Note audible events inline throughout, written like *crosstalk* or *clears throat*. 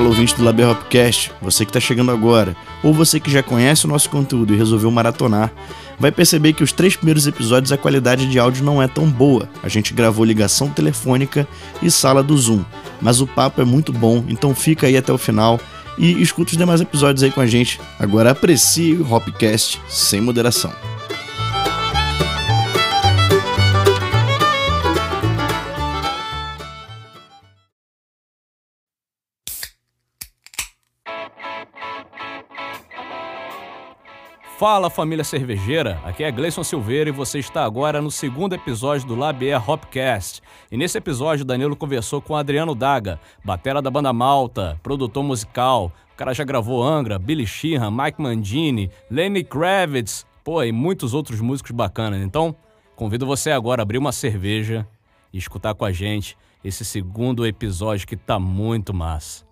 Fala ouvinte do Laber Hopcast, você que está chegando agora, ou você que já conhece o nosso conteúdo e resolveu maratonar, vai perceber que os três primeiros episódios a qualidade de áudio não é tão boa. A gente gravou ligação telefônica e sala do Zoom, mas o papo é muito bom, então fica aí até o final e escuta os demais episódios aí com a gente. Agora aprecie o Hopcast sem moderação. Fala família cervejeira, aqui é Gleison Silveira e você está agora no segundo episódio do Labier Hopcast. E nesse episódio, Danilo conversou com Adriano Daga, batera da banda Malta, produtor musical. O cara já gravou Angra, Billy Sheehan, Mike Mandini, Lenny Kravitz, pô, e muitos outros músicos bacanas. Então, convido você agora a abrir uma cerveja e escutar com a gente esse segundo episódio que tá muito massa.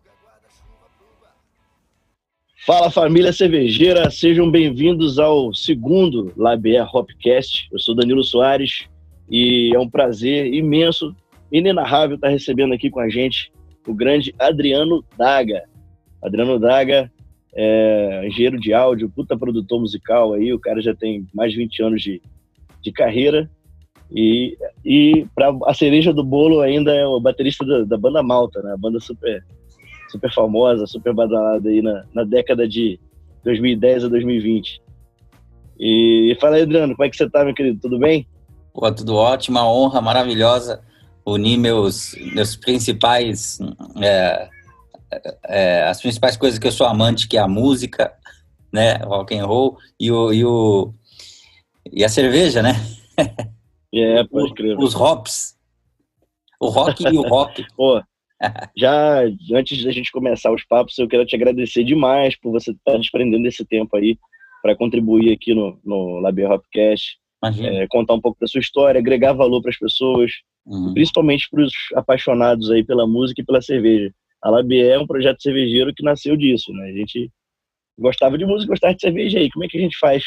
Fala família cervejeira, sejam bem-vindos ao segundo Labier Hopcast. Eu sou Danilo Soares e é um prazer imenso, inenarrável estar recebendo aqui com a gente o grande Adriano Daga. Adriano Daga é engenheiro de áudio, puta produtor musical aí, o cara já tem mais de 20 anos de, de carreira e, e para a cereja do bolo ainda é o baterista da, da banda Malta, né? A banda super super famosa, super badalada aí na, na década de 2010 a 2020. E, fala aí, Adriano, como é que você tá, meu querido? Tudo bem? Pô, tudo ótimo, uma honra maravilhosa unir meus, meus principais, é, é, as principais coisas que eu sou amante, que é a música, né, rock and roll, e o, e, o, e a cerveja, né? É, pode *laughs* crer. Os hops. O rock e o rock. *laughs* Pô, já antes da gente começar os papos, eu quero te agradecer demais por você estar desprendendo esse tempo aí para contribuir aqui no, no Labier Hopcast, é, contar um pouco da sua história, agregar valor para as pessoas, uhum. principalmente para os apaixonados aí pela música e pela cerveja. A Labier é um projeto cervejeiro que nasceu disso, né? A gente gostava de música, gostava de cerveja aí. Como é que a gente faz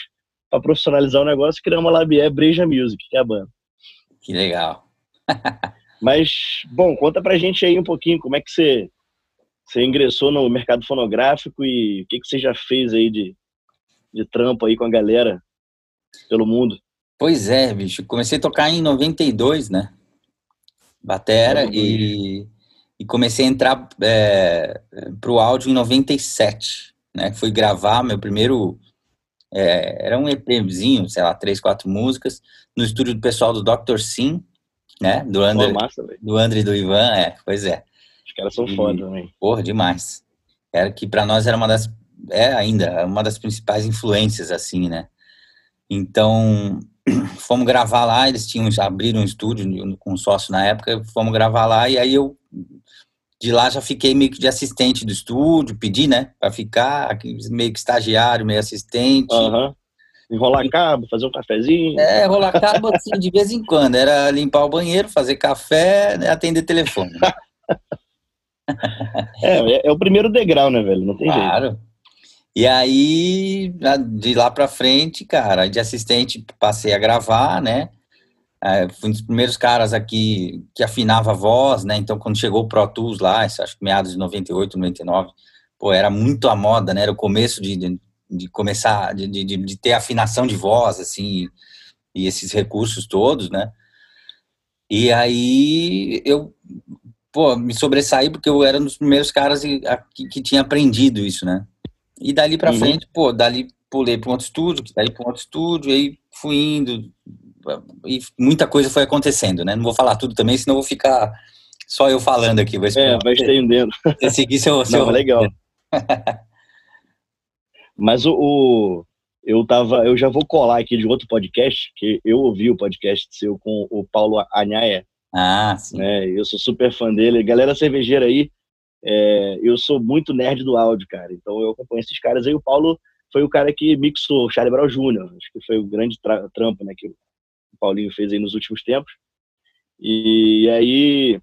para profissionalizar o negócio e criar uma Labier Breja Music, que é a banda? Que legal. *laughs* Mas, bom, conta pra gente aí um pouquinho como é que você, você ingressou no mercado fonográfico e o que, que você já fez aí de, de trampo aí com a galera pelo mundo. Pois é, bicho. Comecei a tocar em 92, né? Batera e, e comecei a entrar é, pro áudio em 97, né? Fui gravar meu primeiro... É, era um EPzinho, sei lá, três, quatro músicas, no estúdio do pessoal do Dr. Sim, né? Do André, Pô, massa, do André e do Ivan, é, pois é. Os caras são foda também. Porra, demais. Era que para nós era uma das, é ainda, uma das principais influências, assim, né? Então, *clears throat* fomos gravar lá, eles tinham, abriram um estúdio com um sócio na época, fomos gravar lá, e aí eu, de lá já fiquei meio que de assistente do estúdio, pedi, né, para ficar, meio que estagiário, meio assistente. Uhum. Enrolar cabo, fazer um cafezinho. É, rolar cabo assim, de vez em quando. Era limpar o banheiro, fazer café, né, atender telefone. *laughs* é, é, é, o primeiro degrau, né, velho? Não tem claro. jeito. E aí, de lá pra frente, cara, de assistente passei a gravar, né? É, fui um dos primeiros caras aqui que afinava a voz, né? Então, quando chegou o Pro Tools lá, acho que meados de 98, 99, pô, era muito a moda, né? Era o começo de, de começar, de, de, de ter afinação de voz, assim, e esses recursos todos, né? E aí eu, pô, me sobressaí porque eu era um dos primeiros caras que, que tinha aprendido isso, né? E dali pra uhum. frente, pô, dali pulei para um outro estúdio, dali para um outro estúdio, aí fui indo, e muita coisa foi acontecendo, né? Não vou falar tudo também, senão vou ficar só eu falando aqui. Vou é, vai estendendo. Seguir seu... seu... Não, legal. *laughs* Mas o, o, eu tava, eu já vou colar aqui de outro podcast, que eu ouvi o podcast seu com o Paulo Anhaia. Ah, sim. Né? Eu sou super fã dele. Galera cervejeira aí, é, eu sou muito nerd do áudio, cara. Então eu acompanho esses caras aí. O Paulo foi o cara que mixou o Charlie Brown Jr., acho que foi o grande trampo né, que o Paulinho fez aí nos últimos tempos. E aí,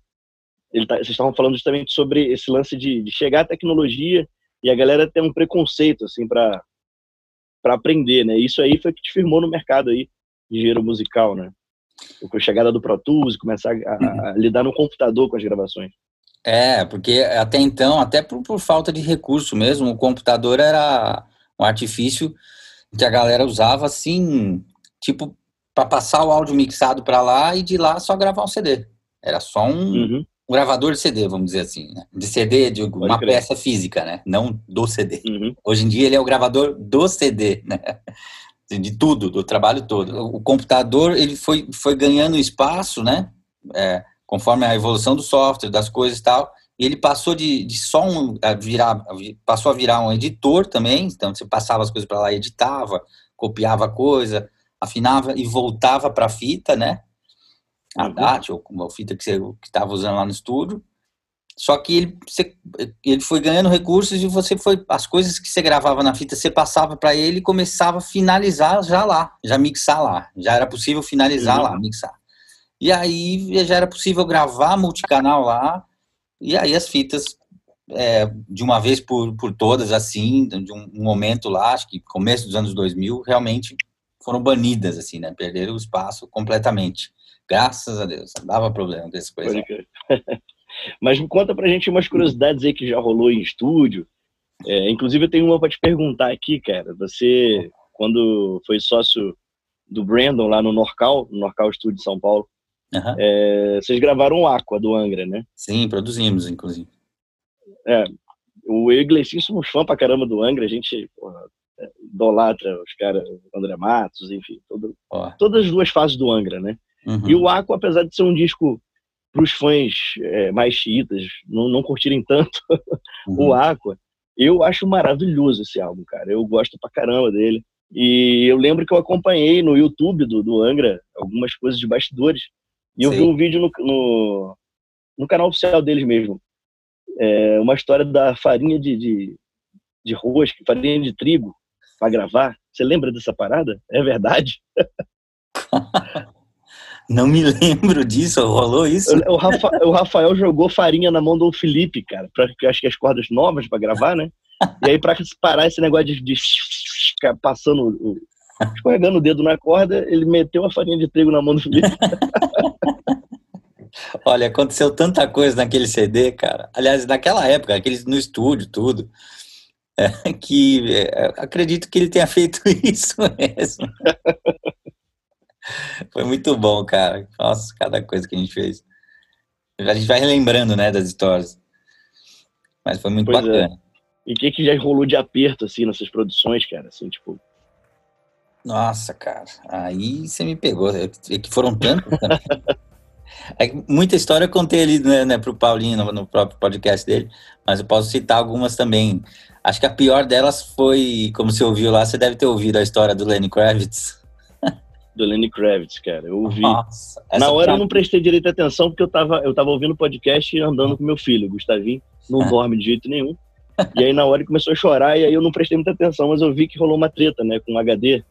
tá, vocês estavam falando justamente sobre esse lance de, de chegar à tecnologia e a galera tem um preconceito, assim, para para aprender, né? Isso aí foi que te firmou no mercado aí de engenheiro musical, né? Com a chegada do Pro Tools, começar a, a, lidar no computador com as gravações. É, porque até então, até por, por falta de recurso mesmo, o computador era um artifício que a galera usava assim, tipo, para passar o áudio mixado para lá e de lá só gravar um CD. Era só um, uhum. Um gravador de CD, vamos dizer assim. Né? De CD, de uma crer. peça física, né? Não do CD. Uhum. Hoje em dia ele é o gravador do CD, né? De tudo, do trabalho todo. O computador ele foi, foi ganhando espaço, né? É, conforme a evolução do software, das coisas e tal. E ele passou de, de só um a virar, passou a virar um editor também. Então você passava as coisas para lá, editava, copiava a coisa, afinava e voltava para a fita, né? A uhum. DAT ou uma fita que você estava usando lá no estúdio. Só que ele, você, ele foi ganhando recursos e você foi as coisas que você gravava na fita, você passava para ele e começava a finalizar já lá, já mixar lá. Já era possível finalizar uhum. lá, mixar. E aí já era possível gravar multicanal lá, e aí as fitas, é, de uma vez por, por todas, assim, de um, um, momento lá, acho que começo dos anos 2000, realmente foram banidas, assim, né? Perderam o espaço completamente. Graças a Deus, não dava problema desse coisa. *laughs* Mas me conta pra gente umas curiosidades aí que já rolou em estúdio. É, inclusive, eu tenho uma para te perguntar aqui, cara. Você, quando foi sócio do Brandon lá no Norcal, no Norcal Studio de São Paulo, Uhum. É, vocês gravaram o Aqua do Angra, né? Sim, produzimos, inclusive. É, o eu e Gleicinho somos fã pra caramba do Angra, a gente porra, é, idolatra os caras, André Matos, enfim, todo, todas as duas fases do Angra, né? Uhum. E o Aqua, apesar de ser um disco para os fãs é, mais chiitas não, não curtirem tanto *laughs* uhum. o Aqua, eu acho maravilhoso esse álbum, cara. Eu gosto pra caramba dele. E eu lembro que eu acompanhei no YouTube do, do Angra algumas coisas de bastidores. E eu Sim. vi um vídeo no, no, no, canal oficial deles mesmo. É, uma história da farinha de, de, de rosca, farinha de trigo, para gravar. Você lembra dessa parada? É verdade? *laughs* Não me *laughs* lembro disso, rolou isso? O, Rafa, o Rafael jogou farinha na mão do Felipe, cara, para acho que as cordas novas para gravar, né? E aí, para parar esse negócio de, de ficar passando, escorregando o dedo na corda, ele meteu a farinha de trigo na mão do Felipe. *laughs* Olha, aconteceu tanta coisa naquele CD, cara. Aliás, naquela época, aqueles no estúdio, tudo. É, que é, acredito que ele tenha feito *laughs* isso mesmo. Foi muito bom, cara. Nossa, cada coisa que a gente fez. A gente vai relembrando, né, das histórias. Mas foi muito pois é. bacana. É. E o que, que já rolou de aperto, assim, nessas produções, cara? Assim, tipo, nossa, cara, aí você me pegou. É que foram tantos. é muita história eu contei ali né, né, para o Paulinho no, no, próprio podcast dele, mas eu posso citar algumas também. Acho que a pior delas foi, como você ouviu lá, você deve ter ouvido a história do Lenny Kravitz. Do Lenny Kravitz, cara, eu ouvi. Nossa, Na hora eu não prestei direito atenção porque eu tava, eu tava ouvindo o podcast e andando com meu filho, Gustavinho, não dorme de jeito nenhum. E aí na hora ele começou a chorar e aí eu não prestei muita atenção, mas eu vi que rolou uma treta, né, com um HD.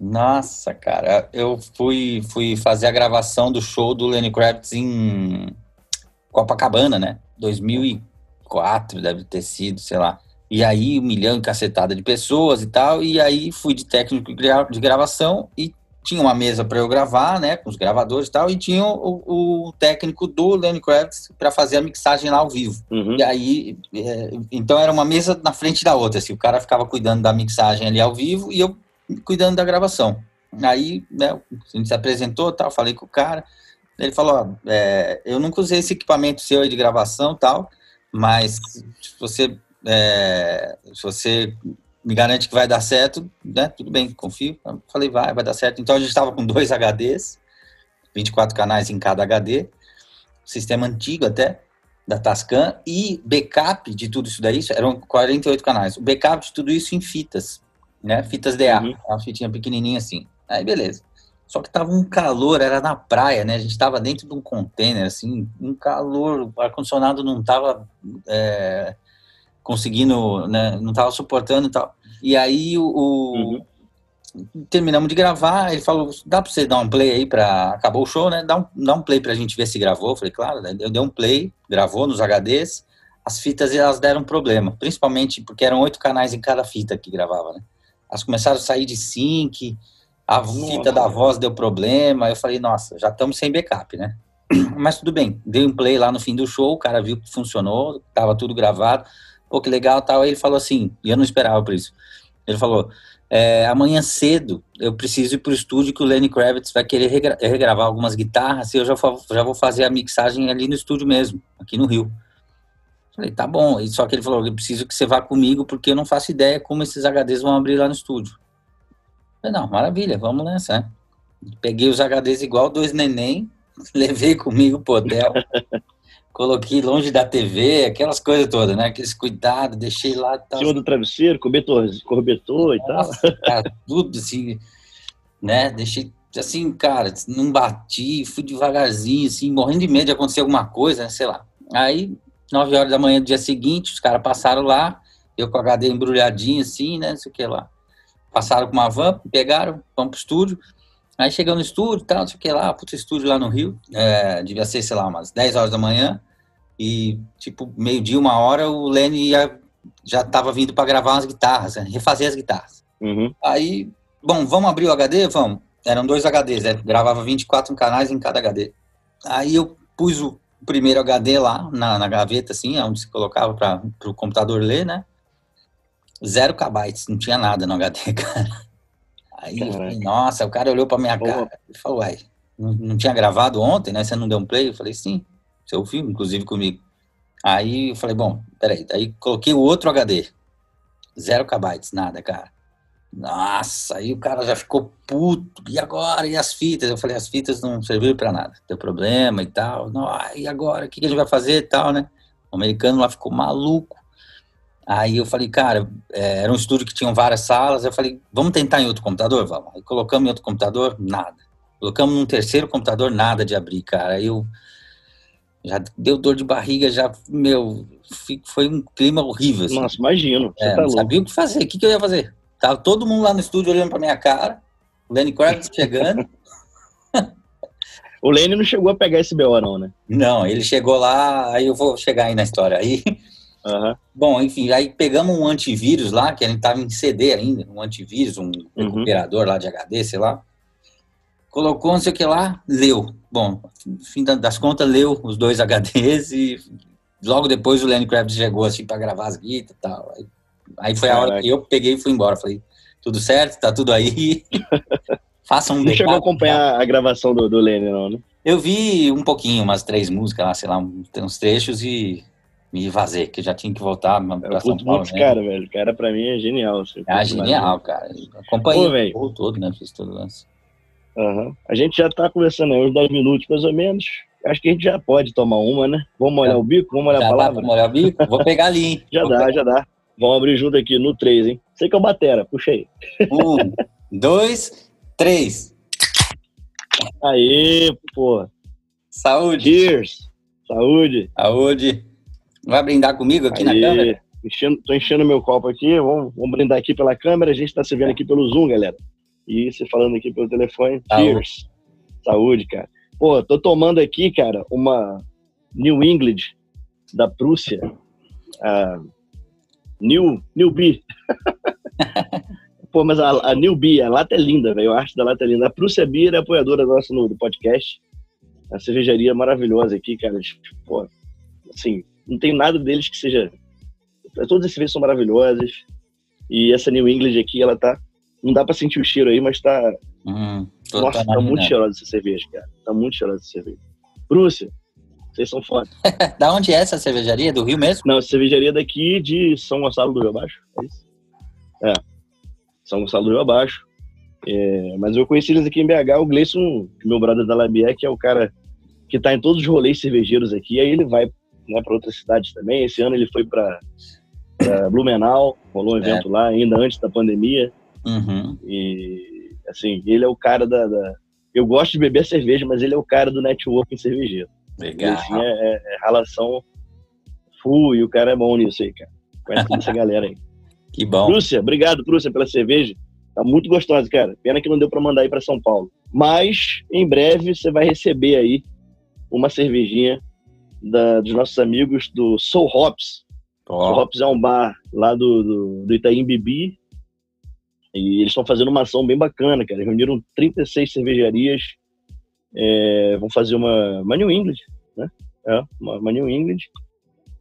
Nossa, cara, eu fui, fui fazer a gravação do show do Lenny Kravitz em Copacabana, né? 2004 deve ter sido, sei lá. E aí, um milhão e cacetada de pessoas e tal. E aí, fui de técnico de gravação e tinha uma mesa para eu gravar, né? Com os gravadores e tal. E tinha o, o técnico do Lenny Kravitz para fazer a mixagem lá ao vivo. Uhum. E aí, é, então era uma mesa na frente da outra. Assim, o cara ficava cuidando da mixagem ali ao vivo e eu cuidando da gravação. Aí, né, a gente se apresentou, tal, falei com o cara, ele falou, ó, é, eu nunca usei esse equipamento seu aí de gravação, tal, mas se você, é, se você me garante que vai dar certo, né, tudo bem, confio. Eu falei, vai, vai dar certo. Então a gente estava com dois HDs, 24 canais em cada HD, sistema antigo até, da Tascam, e backup de tudo isso daí, eram 48 canais. O backup de tudo isso em fitas né? Fitas DA, uhum. uma fitinha pequenininha assim. Aí beleza. Só que tava um calor, era na praia, né? A gente tava dentro de um container, assim, um calor, o ar-condicionado não tava é, conseguindo, né? Não tava suportando e tal. E aí o, uhum. terminamos de gravar, ele falou, dá pra você dar um play aí pra... Acabou o show, né? Dá um, dá um play pra gente ver se gravou. Eu falei, claro, eu dei um play, gravou nos HDs, as fitas elas deram problema, principalmente porque eram oito canais em cada fita que gravava, né? Elas começaram a sair de sync, a fita da voz deu problema. Eu falei, nossa, já estamos sem backup, né? *clears throat* Mas tudo bem, dei um play lá no fim do show, o cara viu que funcionou, tava tudo gravado, pô, que legal tal. Aí ele falou assim, e eu não esperava por isso. Ele falou: é, amanhã cedo eu preciso ir pro estúdio que o Lenny Kravitz vai querer regra regravar algumas guitarras e eu já, já vou fazer a mixagem ali no estúdio mesmo, aqui no Rio. Falei, tá bom. E só que ele falou: eu preciso que você vá comigo porque eu não faço ideia como esses HDs vão abrir lá no estúdio. Falei, não, maravilha, vamos nessa. Né? Peguei os HDs igual dois neném, *laughs* levei comigo pro hotel, coloquei longe da TV, aquelas coisas todas, né? Aqueles cuidados, deixei lá. Tal. Cima do travesseiro, cobertor, cobertor e tal. Cara, tudo assim, né? Deixei assim, cara, não bati, fui devagarzinho, assim, morrendo de medo de acontecer alguma coisa, né? sei lá. Aí, nove horas da manhã do dia seguinte, os caras passaram lá, eu com o HD embrulhadinho, assim, né? Não sei o que lá. Passaram com uma van, pegaram, vamos pro estúdio. Aí chegou no estúdio tal, não sei o que lá, puto estúdio lá no Rio, é, devia ser, sei lá, umas 10 horas da manhã, e tipo, meio-dia, uma hora, o Lenny ia, já tava vindo para gravar umas guitarras, né, refazer as guitarras. Uhum. Aí, bom, vamos abrir o HD? Vamos. Eram dois HDs, né? gravava 24 canais em cada HD. Aí eu pus o primeiro HD lá na, na gaveta, assim, onde se colocava para o computador ler, né? Zero kbytes, não tinha nada no HD, *laughs* cara. Aí, falei, nossa, o cara olhou pra minha cara e falou, uai, não, não, tinha gravado ontem, né? Você não deu um play? Eu falei, sim, você ouviu, inclusive comigo. Aí eu falei, bom, peraí, daí coloquei o outro HD. Zero kbytes, nada, cara. Nossa, aí o cara já ficou puto. E agora? E as fitas? Eu falei, as fitas não serviram para nada. Deu problema e tal. Não, e agora? O que, que a gente vai fazer e tal, né? O americano lá ficou maluco. Aí eu falei, cara, é, era um estúdio que tinha várias salas. Eu falei, vamos tentar em outro computador? Vamos. Aí colocamos em outro computador, nada. Colocamos num terceiro computador, nada de abrir, cara. Aí eu já deu dor de barriga, já, meu, foi um clima horrível. Assim. Nossa, imagino. É, tá não sabia o que fazer, o que, que eu ia fazer? Tava todo mundo lá no estúdio olhando pra minha cara, o Lenny Kravitz chegando. *laughs* o Lenny não chegou a pegar esse BO, não, né? Não, ele chegou lá, aí eu vou chegar aí na história. Aí Uhum. Bom, enfim, aí pegamos um antivírus lá, que a gente estava em CD ainda, um antivírus, um uhum. recuperador lá de HD, sei lá. Colocou não sei o que lá, leu. Bom, no fim das contas, leu os dois *laughs* HDs e logo depois o Lenny Kravitz chegou assim para gravar as guitas e tal. Aí, aí foi Caraca. a hora que eu peguei e fui embora. Falei, tudo certo, tá tudo aí. *laughs* Faça um Não chegou a acompanhar a gravação do, do Lenny, não, né? Eu vi um pouquinho, umas três músicas lá, sei lá, uns trechos e me vazei, que já tinha que voltar pra São Paulo. Né? cara, velho. O cara, pra mim, é genial. É genial, cara. Acompanhei o todo, né? Fiz todo o lance. Uhum. A gente já tá conversando aí uns 10 minutos, mais ou menos. Acho que a gente já pode tomar uma, né? Vamos molhar é. o bico? Vamos molhar já a palavra? Dá pra molhar o bico? Vou pegar ali, hein? *laughs* já Vou dá, pegar. já dá. Vamos abrir junto aqui no 3, hein? Sei que é o Batera, puxa aí. Um, *laughs* dois, três. Aê, pô. Saúde. Cheers. Saúde. Saúde. Vai brindar comigo aqui Aí, na câmera? Enchendo, tô enchendo meu copo aqui, vamos, vamos brindar aqui pela câmera, a gente está se vendo aqui pelo Zoom, galera. E você falando aqui pelo telefone. Saúde. Cheers. Saúde, cara. Pô, tô tomando aqui, cara, uma New England da Prússia. Uh, New, New B. *laughs* Pô, mas a, a New B, a lata é linda, velho. A arte da lata é linda. A Prússia Beer é apoiadora nossa no, do podcast. A cervejaria maravilhosa aqui, cara. Pô, assim, não tem nada deles que seja. Todas as cervejas são maravilhosas. E essa New England aqui, ela tá. Não dá pra sentir o cheiro aí, mas tá. Uhum, Nossa, tá muito cheirosa essa cerveja, cara. Tá muito cheirosa essa cerveja. Prússia, vocês são foda. *laughs* da onde é essa cervejaria? Do Rio mesmo? Não, cervejaria daqui de São Gonçalo do Rio Abaixo. É isso? É. São Gonçalo do Rio Abaixo. É, mas eu conheci eles aqui em BH, o Gleison, meu brother da Labier, que é o cara que tá em todos os rolês cervejeiros aqui, aí ele vai né, para outras cidades também. Esse ano ele foi para Blumenau, rolou um é. evento é. lá, ainda antes da pandemia. Uhum. E, assim, ele é o cara da, da, Eu gosto de beber cerveja, mas ele é o cara do networking cervejeiro. Legal. Assim, é, é, é, relação full e o cara é bom nisso aí, cara. Conhece essa *laughs* galera aí. Que bom. Prússia, obrigado, Prússia, pela cerveja. Tá muito gostosa, cara. Pena que não deu para mandar aí para São Paulo. Mas, em breve, você vai receber aí uma cervejinha da, dos nossos amigos do Soul Hops. Oh. Soul Hops é um bar lá do, do, do Itaim Bibi. E eles estão fazendo uma ação bem bacana, cara. Reuniram 36 cervejarias é, vão fazer uma, uma New England, né? É, uma, uma New England.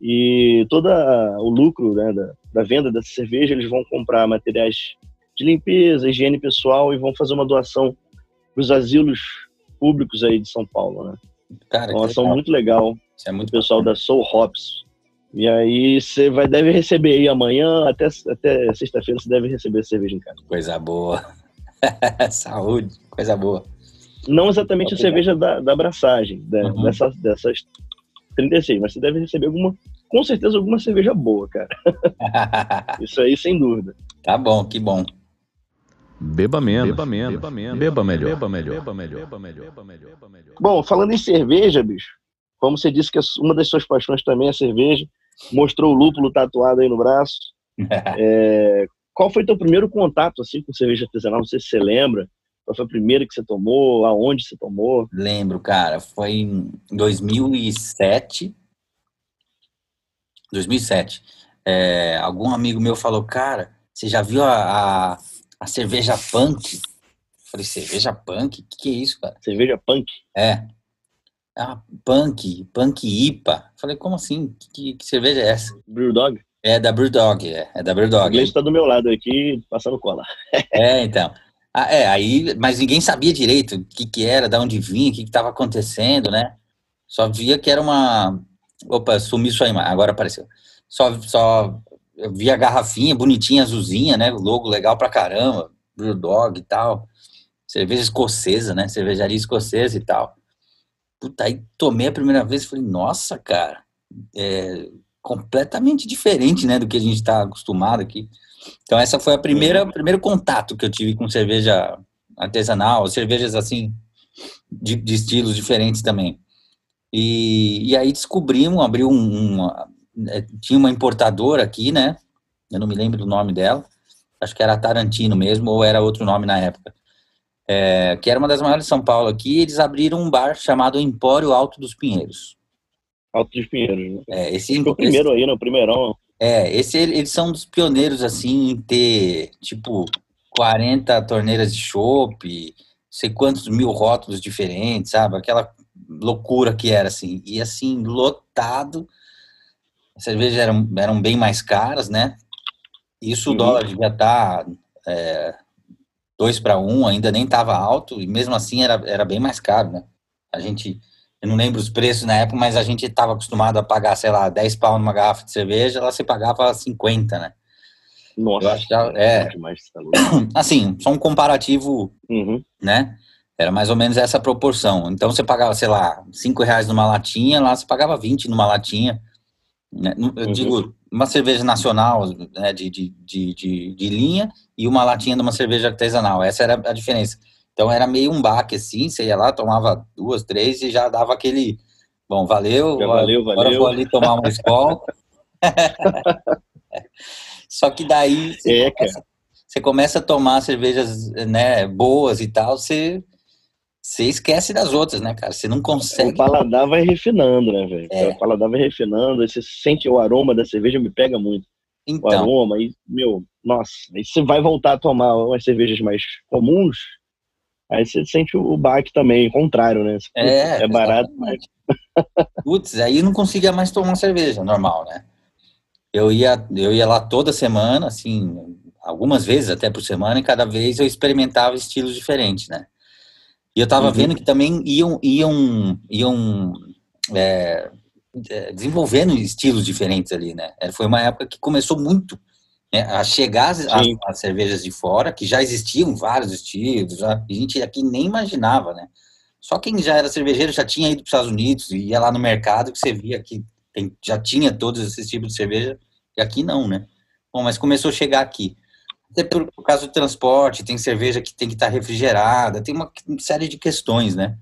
E todo o lucro né, da, da venda dessa cerveja, eles vão comprar materiais de limpeza, higiene pessoal e vão fazer uma doação para os asilos públicos aí de São Paulo, né? Cara, uma ação legal. muito legal. Isso é muito o pessoal bacana. da Soul Hops. E aí você vai deve receber aí amanhã até até sexta-feira você deve receber cerveja em casa. Coisa boa. *laughs* Saúde, coisa boa. Não exatamente a cerveja da, da abraçagem, né, uhum. dessas, dessas 36, mas você deve receber alguma, com certeza, alguma cerveja boa, cara. *laughs* Isso aí, sem dúvida. Tá bom, que bom. Beba menos, beba menos, beba, menos, beba melhor, beba melhor, beba melhor, beba melhor, beba melhor, beba melhor. Bom, falando em cerveja, bicho, como você disse que uma das suas paixões também é cerveja, mostrou o lúpulo tatuado aí no braço. *laughs* é, qual foi teu primeiro contato assim com cerveja artesanal? Não sei se você lembra. Qual foi a primeira que você tomou? Aonde você tomou? Lembro, cara. Foi em 2007. 2007. É, algum amigo meu falou, cara, você já viu a, a, a cerveja punk? Eu falei, cerveja punk? O que, que é isso, cara? Cerveja punk? É. Ah, punk, punk IPA. Falei, como assim? Que, que cerveja é essa? Brewdog? É da Brewdog, é, é da Brewdog. O inglês está do meu lado aqui, passando cola. *laughs* é, então. Ah, é, aí, mas ninguém sabia direito o que, que era, de onde vinha, o que estava acontecendo, né? Só via que era uma. Opa, sumiu sua imagem, agora apareceu. Só, só eu via a garrafinha bonitinha, azulzinha, né? O logo legal pra caramba, Brewdog e tal. Cerveja escocesa, né? Cervejaria escocesa e tal. Puta, aí tomei a primeira vez e falei, nossa, cara, é completamente diferente, né, do que a gente está acostumado aqui. Então essa foi a primeira uhum. primeiro contato que eu tive com cerveja artesanal, cervejas assim de, de estilos diferentes também. E, e aí descobrimos, abriu um, uma, é, tinha uma importadora aqui, né? Eu não me lembro do nome dela. Acho que era Tarantino mesmo ou era outro nome na época é, que era uma das maiores de São Paulo aqui, eles abriram um bar chamado Empório Alto dos Pinheiros. Alto dos Pinheiros. Né? É, esse, o primeiro aí, né? primeirão. É, esse, eles são dos pioneiros, assim, em ter, tipo, 40 torneiras de chopp, sei quantos mil rótulos diferentes, sabe? Aquela loucura que era, assim. E, assim, lotado. As cervejas eram, eram bem mais caras, né? Isso uhum. o dólar devia estar... Tá, é, 2 para 1 ainda nem estava alto e mesmo assim era, era bem mais caro, né? A gente, eu não lembro os preços na época, mas a gente estava acostumado a pagar, sei lá, 10 pau numa garrafa de cerveja, lá você pagava 50, né? Nossa, eu acho que, é, demais, tá *clears throat* assim, só um comparativo, uhum. né? Era mais ou menos essa proporção. Então você pagava, sei lá, 5 reais numa latinha, lá você pagava 20 numa latinha. Né? Eu uhum. digo, uma cerveja nacional né, de, de, de, de, de linha e uma latinha de uma cerveja artesanal. Essa era a diferença. Então era meio um baque assim, você ia lá, tomava duas, três e já dava aquele. Bom, valeu, já valeu, agora valeu. vou ali tomar uma escola. *laughs* Só que daí você, é, começa, você, começa, a tomar cervejas né, boas e tal, você, você esquece das outras, né, cara? Você não consegue. O paladar vai refinando, né, velho? É. O paladar vai refinando, aí você sente o aroma da cerveja, me pega muito. Então. O aroma, e, meu, nossa, aí você vai voltar a tomar umas cervejas mais comuns, aí você sente o baque também, o contrário, né? Você, é, é barato, mas... Putz, aí não conseguia mais tomar cerveja normal, né? Eu ia, eu ia lá toda semana, assim, algumas vezes até por semana, e cada vez eu experimentava estilos diferentes, né? E eu tava uhum. vendo que também iam, iam, iam é, é desenvolvendo estilos diferentes ali, né? É, foi uma época que começou muito né, a chegar as, as, as, cervejas de fora, que já existiam vários estilos, a gente aqui nem imaginava, né? Só quem já era cervejeiro já tinha ido para os Estados Unidos, e ia lá no mercado que você via que tem, já tinha todos esses tipos de cerveja, e aqui não, né? Bom, mas começou a chegar aqui. Até por, por causa do transporte, tem cerveja que tem que estar tá refrigerada, tem uma série de questões, né?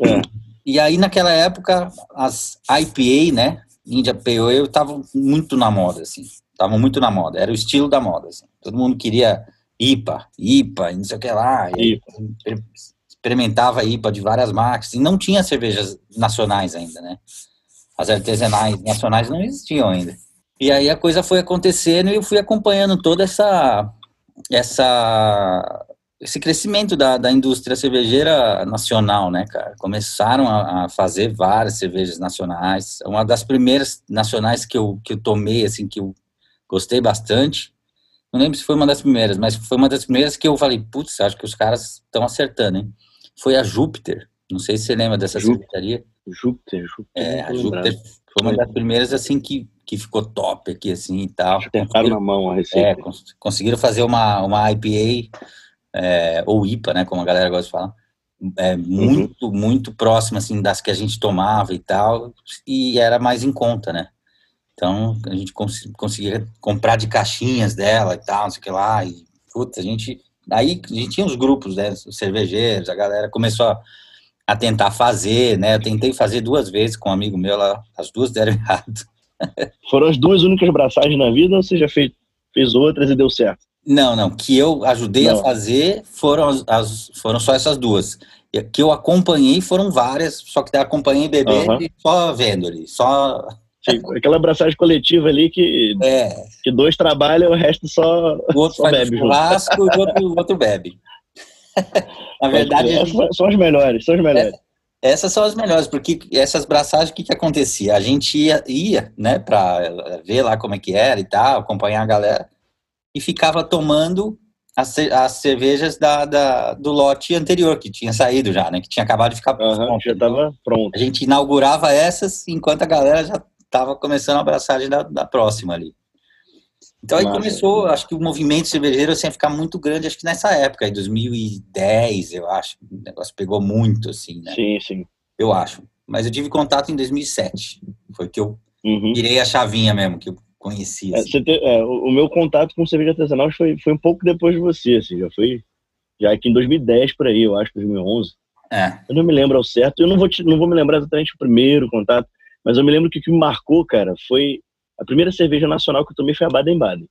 É. E aí, naquela época, as IPA, né? India Pale Ale, estavam muito na moda, assim estavam muito na moda, era o estilo da moda. Assim. Todo mundo queria IPA, IPA, não sei o que lá. experimentava IPA de várias marcas. E não tinha cervejas nacionais ainda, né? As artesanais nacionais não existiam ainda. E aí a coisa foi acontecendo e eu fui acompanhando toda essa essa esse crescimento da, da indústria cervejeira nacional, né, cara? Começaram a, a, fazer várias cervejas nacionais. Uma das primeiras nacionais que eu, que eu tomei, assim, que eu gostei bastante. Não lembro se foi uma das primeiras, mas foi uma das primeiras que eu falei, putz, acho que os caras estão acertando, hein? Foi a Júpiter. Não sei se você lembra dessa cervejaria. Júpiter, Júpiter. É, a Júpiter foi uma das primeiras, assim, que, que ficou top aqui, assim, e tal. Tentaram na mão a receita. É, conseguiram fazer uma, uma IPA é, ou IPA, né, como a galera gosta de falar, é, muito, uhum. muito próxima, assim, das que a gente tomava e tal, e era mais em conta, né. Então, a gente cons conseguia comprar de caixinhas dela e tal, não sei o que lá, e, puta, a gente... Aí a gente tinha os grupos, né, os cervejeiros, a galera começou a, a tentar fazer, né, eu tentei fazer duas vezes com um amigo meu lá, as duas deram *laughs* errado. Foram as duas únicas braçagens na vida ou você já fez, fez outras e deu certo? Não, não. Que eu ajudei não. a fazer foram, as, as, foram só essas duas. Que eu acompanhei foram várias, só que acompanhei bebê uhum. e só vendo ali. Só. aquela abraçagem coletiva ali que, é. que dois trabalham, o resto só, o outro só bebe. Churrasco e o outro, outro bebe. *laughs* Na verdade. São as melhores, são as melhores. Essas são as melhores, porque essas braçagens, o que, que acontecia? A gente ia, ia né, para ver lá como é que era e tal, acompanhar a galera e ficava tomando as, as cervejas da, da, do lote anterior, que tinha saído já, né? Que tinha acabado de ficar uhum, pronto. Já estava pronto. A gente inaugurava essas enquanto a galera já estava começando a abraçagem da, da próxima ali. Então aí começou, acho que o movimento cervejeiro assim, a ficar muito grande, acho que nessa época, em 2010, eu acho, o negócio pegou muito, assim, né? Sim, sim. Eu acho. Mas eu tive contato em 2007, foi que eu uhum. virei a chavinha mesmo, que eu conhecia. É, assim. É, é, o, o, meu contato com cerveja artesanal foi, foi um pouco depois de você, assim, já foi já aqui em 2010 por aí, eu acho, 2011. É. Eu não me lembro ao certo, eu não vou, te, não vou me lembrar exatamente o primeiro contato, mas eu me lembro que o que me marcou, cara, foi a primeira cerveja nacional que eu tomei foi a Baden-Baden.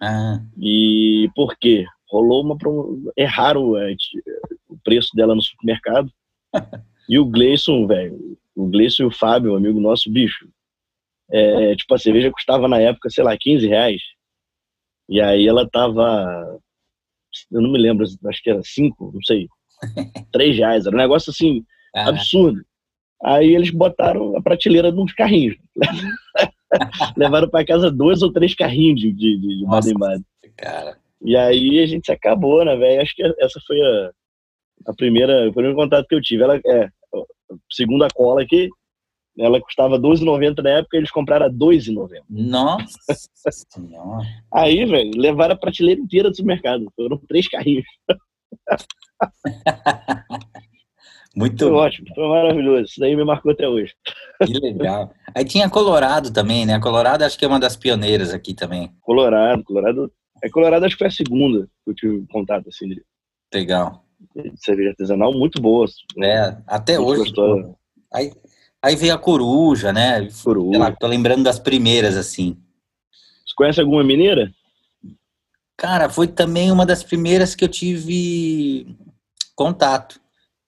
Ah. E por quê? Rolou uma. Erraram é, o preço dela no supermercado. *laughs* e o Gleison, velho, o Gleison e o Fábio, amigo nosso, bicho, é, tipo, a cerveja custava na época, sei lá, 15 reais. E aí ela tava. Eu não me lembro, acho que era 5, não sei. *laughs* 3 reais. Era um negócio assim, ah. absurdo. Aí eles botaram a prateleira nos carrinhos. *laughs* *laughs* Levaram para casa dois ou três carrinhos de, de, de Nossa, Cara. E aí a gente se acabou, né, velho? Acho que essa foi a, a primeira, o primeiro contato que eu tive. Ela é, segundo a cola aqui, ela custava R$12,90 na época, eles compraram a R$2,90. Nossa *laughs* senhora. Aí, velho, levaram a prateleira inteira do supermercado. Foram três carrinhos. *laughs* Muito foi ótimo, foi maravilhoso. Isso daí me marcou até hoje. Que legal. Aí tinha Colorado também, né? Colorado acho que é uma das pioneiras aqui também. Colorado, Colorado. É Colorado acho que foi a segunda que eu tive contato assim. De... Legal. De cerveja artesanal muito boa. É, até hoje. Aí, aí veio a coruja, né? Coruja. Lá, tô lembrando das primeiras assim. Você conhece alguma mineira? Cara, foi também uma das primeiras que eu tive contato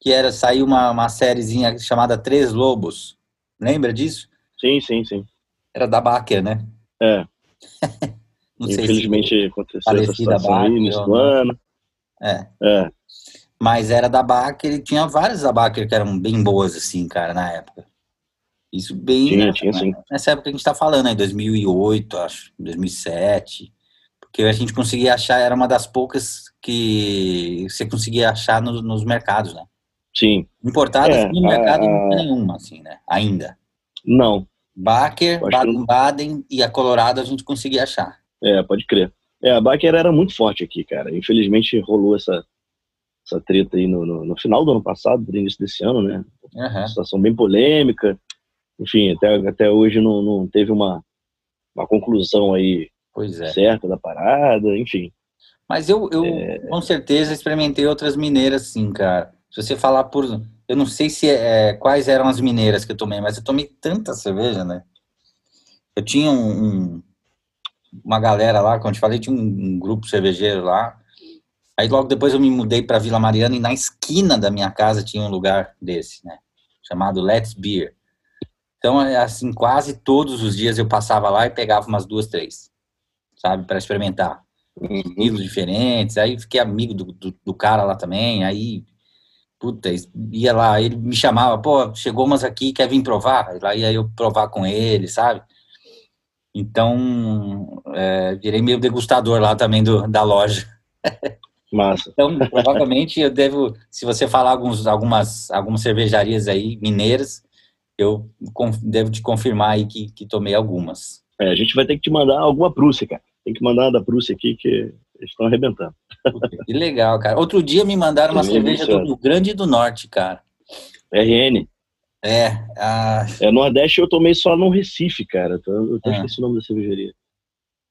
que era saiu uma, uma sériezinha chamada Três Lobos. Lembra disso? Sim, sim, sim. Era da Baker, né? É. *laughs* Infelizmente se aconteceu essa situação Baker, aí nesse ano. É. é. Mas era da Baker e tinha várias da Baker que eram bem boas, assim, cara, na época. Isso bem... Tinha, né, tinha, sim. Nessa época que a gente tá falando, em 2008, acho, 2007. Porque a gente conseguia achar, era uma das poucas que você conseguia achar no, nos mercados, né? Sim. Importadas é, no mercado a... não tem nenhuma, assim, né? Ainda. Não. Baker, Baden-Baden e a Colorado a gente conseguia achar. É, pode crer. É, a Baker era muito forte aqui, cara. Infelizmente rolou essa, essa treta aí no, no, no final do ano passado, no início desse ano, né? Uhum. Uma situação bem polêmica. Enfim, até, até hoje não, não teve uma, uma conclusão aí é. certa da parada, enfim. Mas eu, eu é... com certeza experimentei outras mineiras, sim, cara. Se você falar por. Eu não sei se é, quais eram as mineiras que eu tomei, mas eu tomei tanta cerveja, né? Eu tinha um, um uma galera lá, como eu te falei, tinha um, um, grupo cervejeiro lá. Aí logo depois eu me mudei para Vila Mariana e na esquina da minha casa tinha um lugar desse, né? Chamado Let's Beer. Então, é, assim, quase todos os dias eu passava lá e pegava umas duas, três, sabe, para experimentar. uhum. estilos diferentes. Aí fiquei amigo do, do, do, cara lá também. Aí, puta, ia lá, ele me chamava, pô, chegou umas aqui, quer vir provar? Lá ia eu provar com ele, sabe? Então, é, virei meio degustador lá também do, da loja. *laughs* Massa. Então, provavelmente eu devo, se você falar alguns, algumas, algumas cervejarias aí, mineiras, eu devo te confirmar aí que, que tomei algumas. É, a gente vai ter que te mandar alguma Prússia, cara. Tem que mandar da Prússia aqui, que eles estão arrebentando. Que legal, cara. Outro dia me mandaram uma cerveja do Rio Grande do Norte, cara. RN. É, a... é. Nordeste eu tomei só no Recife, cara. Eu até é. esqueci o nome da cervejaria.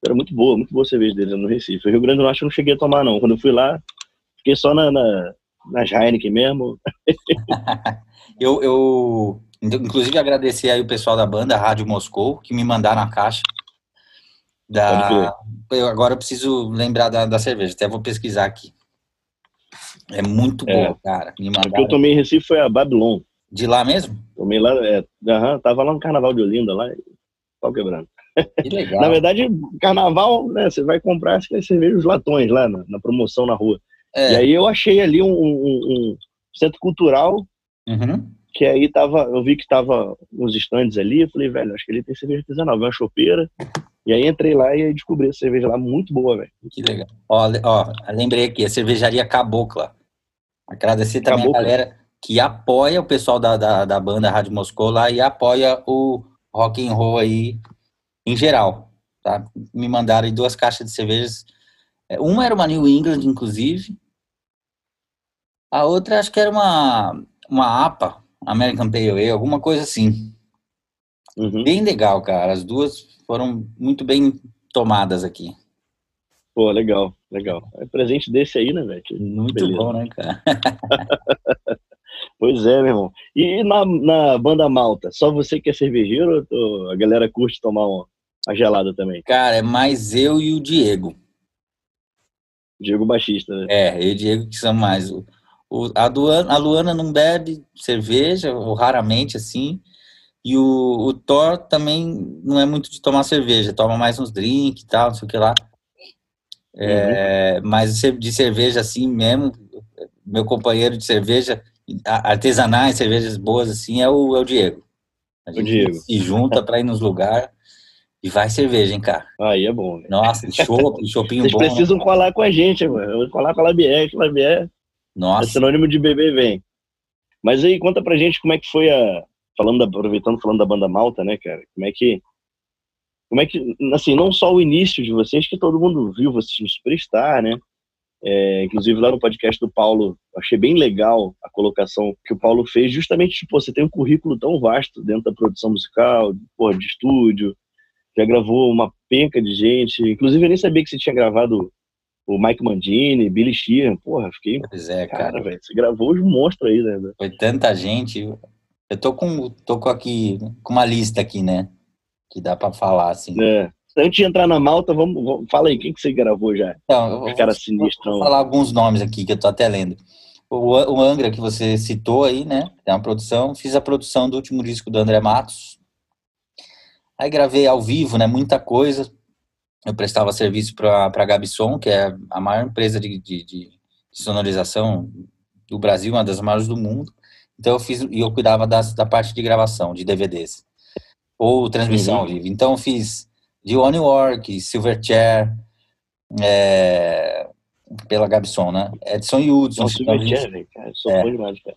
Era muito boa, muito boa a cerveja deles no Recife. O Rio Grande do Norte eu não cheguei a tomar, não. Quando eu fui lá, fiquei só na, na, nas Heineken mesmo. *laughs* eu, eu, inclusive, agradecer aí o pessoal da banda Rádio Moscou, que me mandaram a caixa. Da... Eu, agora eu preciso lembrar da, da cerveja, até vou pesquisar aqui. É muito é. boa, cara. Me mandaram... O que eu tomei em Recife foi a Babylon. De lá mesmo? Tomei lá, é, uhum, tava lá no Carnaval de Olinda, lá, pau quebrando. Que *laughs* legal. na verdade, carnaval, né, você vai comprar as cervejas latões lá na, na, promoção na rua. É. E aí eu achei ali um, um, um centro cultural, uhum. que aí tava, eu vi que tava uns estandes ali, eu falei, velho, acho que ele tem cerveja artesanal, uma chopeira. E aí entrei lá e descobri a cerveja lá muito boa, velho. Que legal. Ó, ó, lembrei aqui, a cervejaria Cabocla. Agradecer também Cabocla. a galera que apoia o pessoal da, da, da banda Rádio Moscou lá e apoia o rock and roll aí em geral, tá? Me mandaram duas caixas de cervejas. É, uma era uma New England, inclusive. A outra acho que era uma, uma APA, American Pale Ale, alguma coisa assim. Uhum. Bem legal, cara. As duas foram muito bem tomadas aqui. Pô, legal, legal. É presente desse aí, né, velho? Muito Beleza. bom, né, cara? *laughs* pois é, meu irmão. E na, na banda malta, só você que é cervejeiro ou a galera curte tomar uma, a gelada também? Cara, é mais eu e o Diego. Diego baixista, né? É, eu e o Diego que são mais. O, o, a, Luana, a Luana não bebe cerveja, ou raramente assim. E o, o Thor também não é muito de tomar cerveja, toma mais uns drinks e tal, não sei o que lá. É, uhum. Mas de cerveja assim mesmo, meu companheiro de cerveja, artesanais, cervejas boas assim, é o, é o Diego. A gente o Diego. se junta para ir nos lugares. E vai cerveja, hein, cara? Aí é bom. Véio. Nossa, chopp, chopinho Vocês bom. Vocês precisam né? colar com a gente, mano. Eu vou colar com a Labier, que Labier Nossa. é sinônimo de bebê vem. Mas aí, conta pra gente como é que foi a... Falando da... Aproveitando, falando da banda Malta, né, cara? Como é que... Como é que... Assim, não só o início de vocês, que todo mundo viu vocês no Superstar, né? É, inclusive lá no podcast do Paulo, achei bem legal a colocação que o Paulo fez, justamente, tipo, você tem um currículo tão vasto dentro da produção musical, porra, de estúdio, já gravou uma penca de gente. Inclusive, eu nem sabia que você tinha gravado o Mike Mandini, Billy Sheehan. Porra, fiquei. Pois é, cara. cara velho, você gravou os monstros aí, né? Foi tanta gente. Eu tô com, tô com aqui, com uma lista aqui, né? Que dá pra falar, assim. É. Antes de entrar na malta, vamos, vamos fala aí, quem que você gravou já? Então, eu cara sinistro. Vou falar alguns nomes aqui que eu tô até lendo. O, o Angra, que você citou aí, né? É uma produção. Fiz a produção do último disco do André Matos, Aí gravei ao vivo, né, muita coisa. Eu prestava serviço para a Gabson, que é a maior empresa de, de, de, sonorização do Brasil, uma das maiores do mundo. Então eu fiz e eu cuidava das, da parte de gravação de DVDs ou transmissão uhum. ao vivo. Então eu fiz de One Work, Silverchair, é, pela Gabson, né? Edson Hudson. Silverchair, velho, cara. Sou é. demais, cara.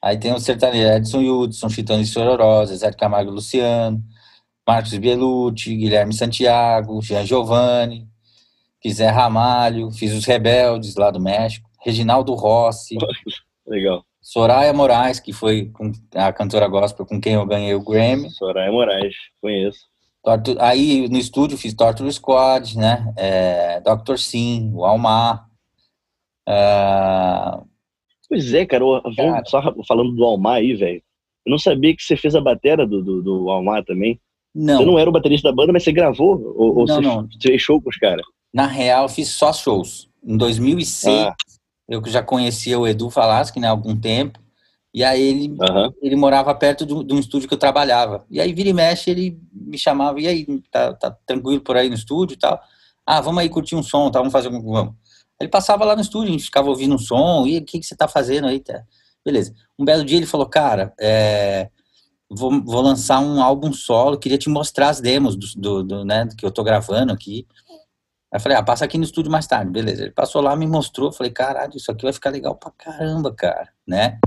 Aí tem o sertanejo Edson Hudson, Chitão de Sororosa, Zé Camargo Luciano. Marcos Bielucci, Guilherme Santiago, Jean Giovanni, Zé Ramalho, fiz os Rebeldes lá do México, Reginaldo Rossi. Legal. Soraya Moraes, que foi a cantora gospel com quem eu ganhei o Grammy. Soraya Moraes, conheço. Aí no estúdio fiz Torture Squad, né? É, Dr. Sim, o Almar. Uh... Pois é, cara, cara, só falando do Almar aí, velho. Eu não sabia que você fez a bateria do, do, do Almar também. Não. Você não era o baterista da banda, mas você gravou? Ou, ou não, você não. fez show com os caras? Na real, eu fiz só shows. Em 2006, ah. Eu já conhecia o Edu Falaschi, né, há algum tempo. E aí ele, uhum. ele morava perto de, de, um estúdio que eu trabalhava. E aí, vira e mexe, ele me chamava, e aí, tá, tá tranquilo por aí no estúdio e tal? Ah, vamos aí curtir um som, tá? Vamos fazer um. Vamos. Ele passava lá no estúdio, a gente ficava ouvindo um som, e o que, que você tá fazendo aí? Tá? Beleza. Um belo dia ele falou, cara, é, vou, vou lançar um álbum solo, queria te mostrar as demos do, do, do né, que eu tô gravando aqui. Aí eu falei, ah, passa aqui no estúdio mais tarde, beleza. Ele passou lá, me mostrou, falei, caralho, isso aqui vai ficar legal pra caramba, cara, né?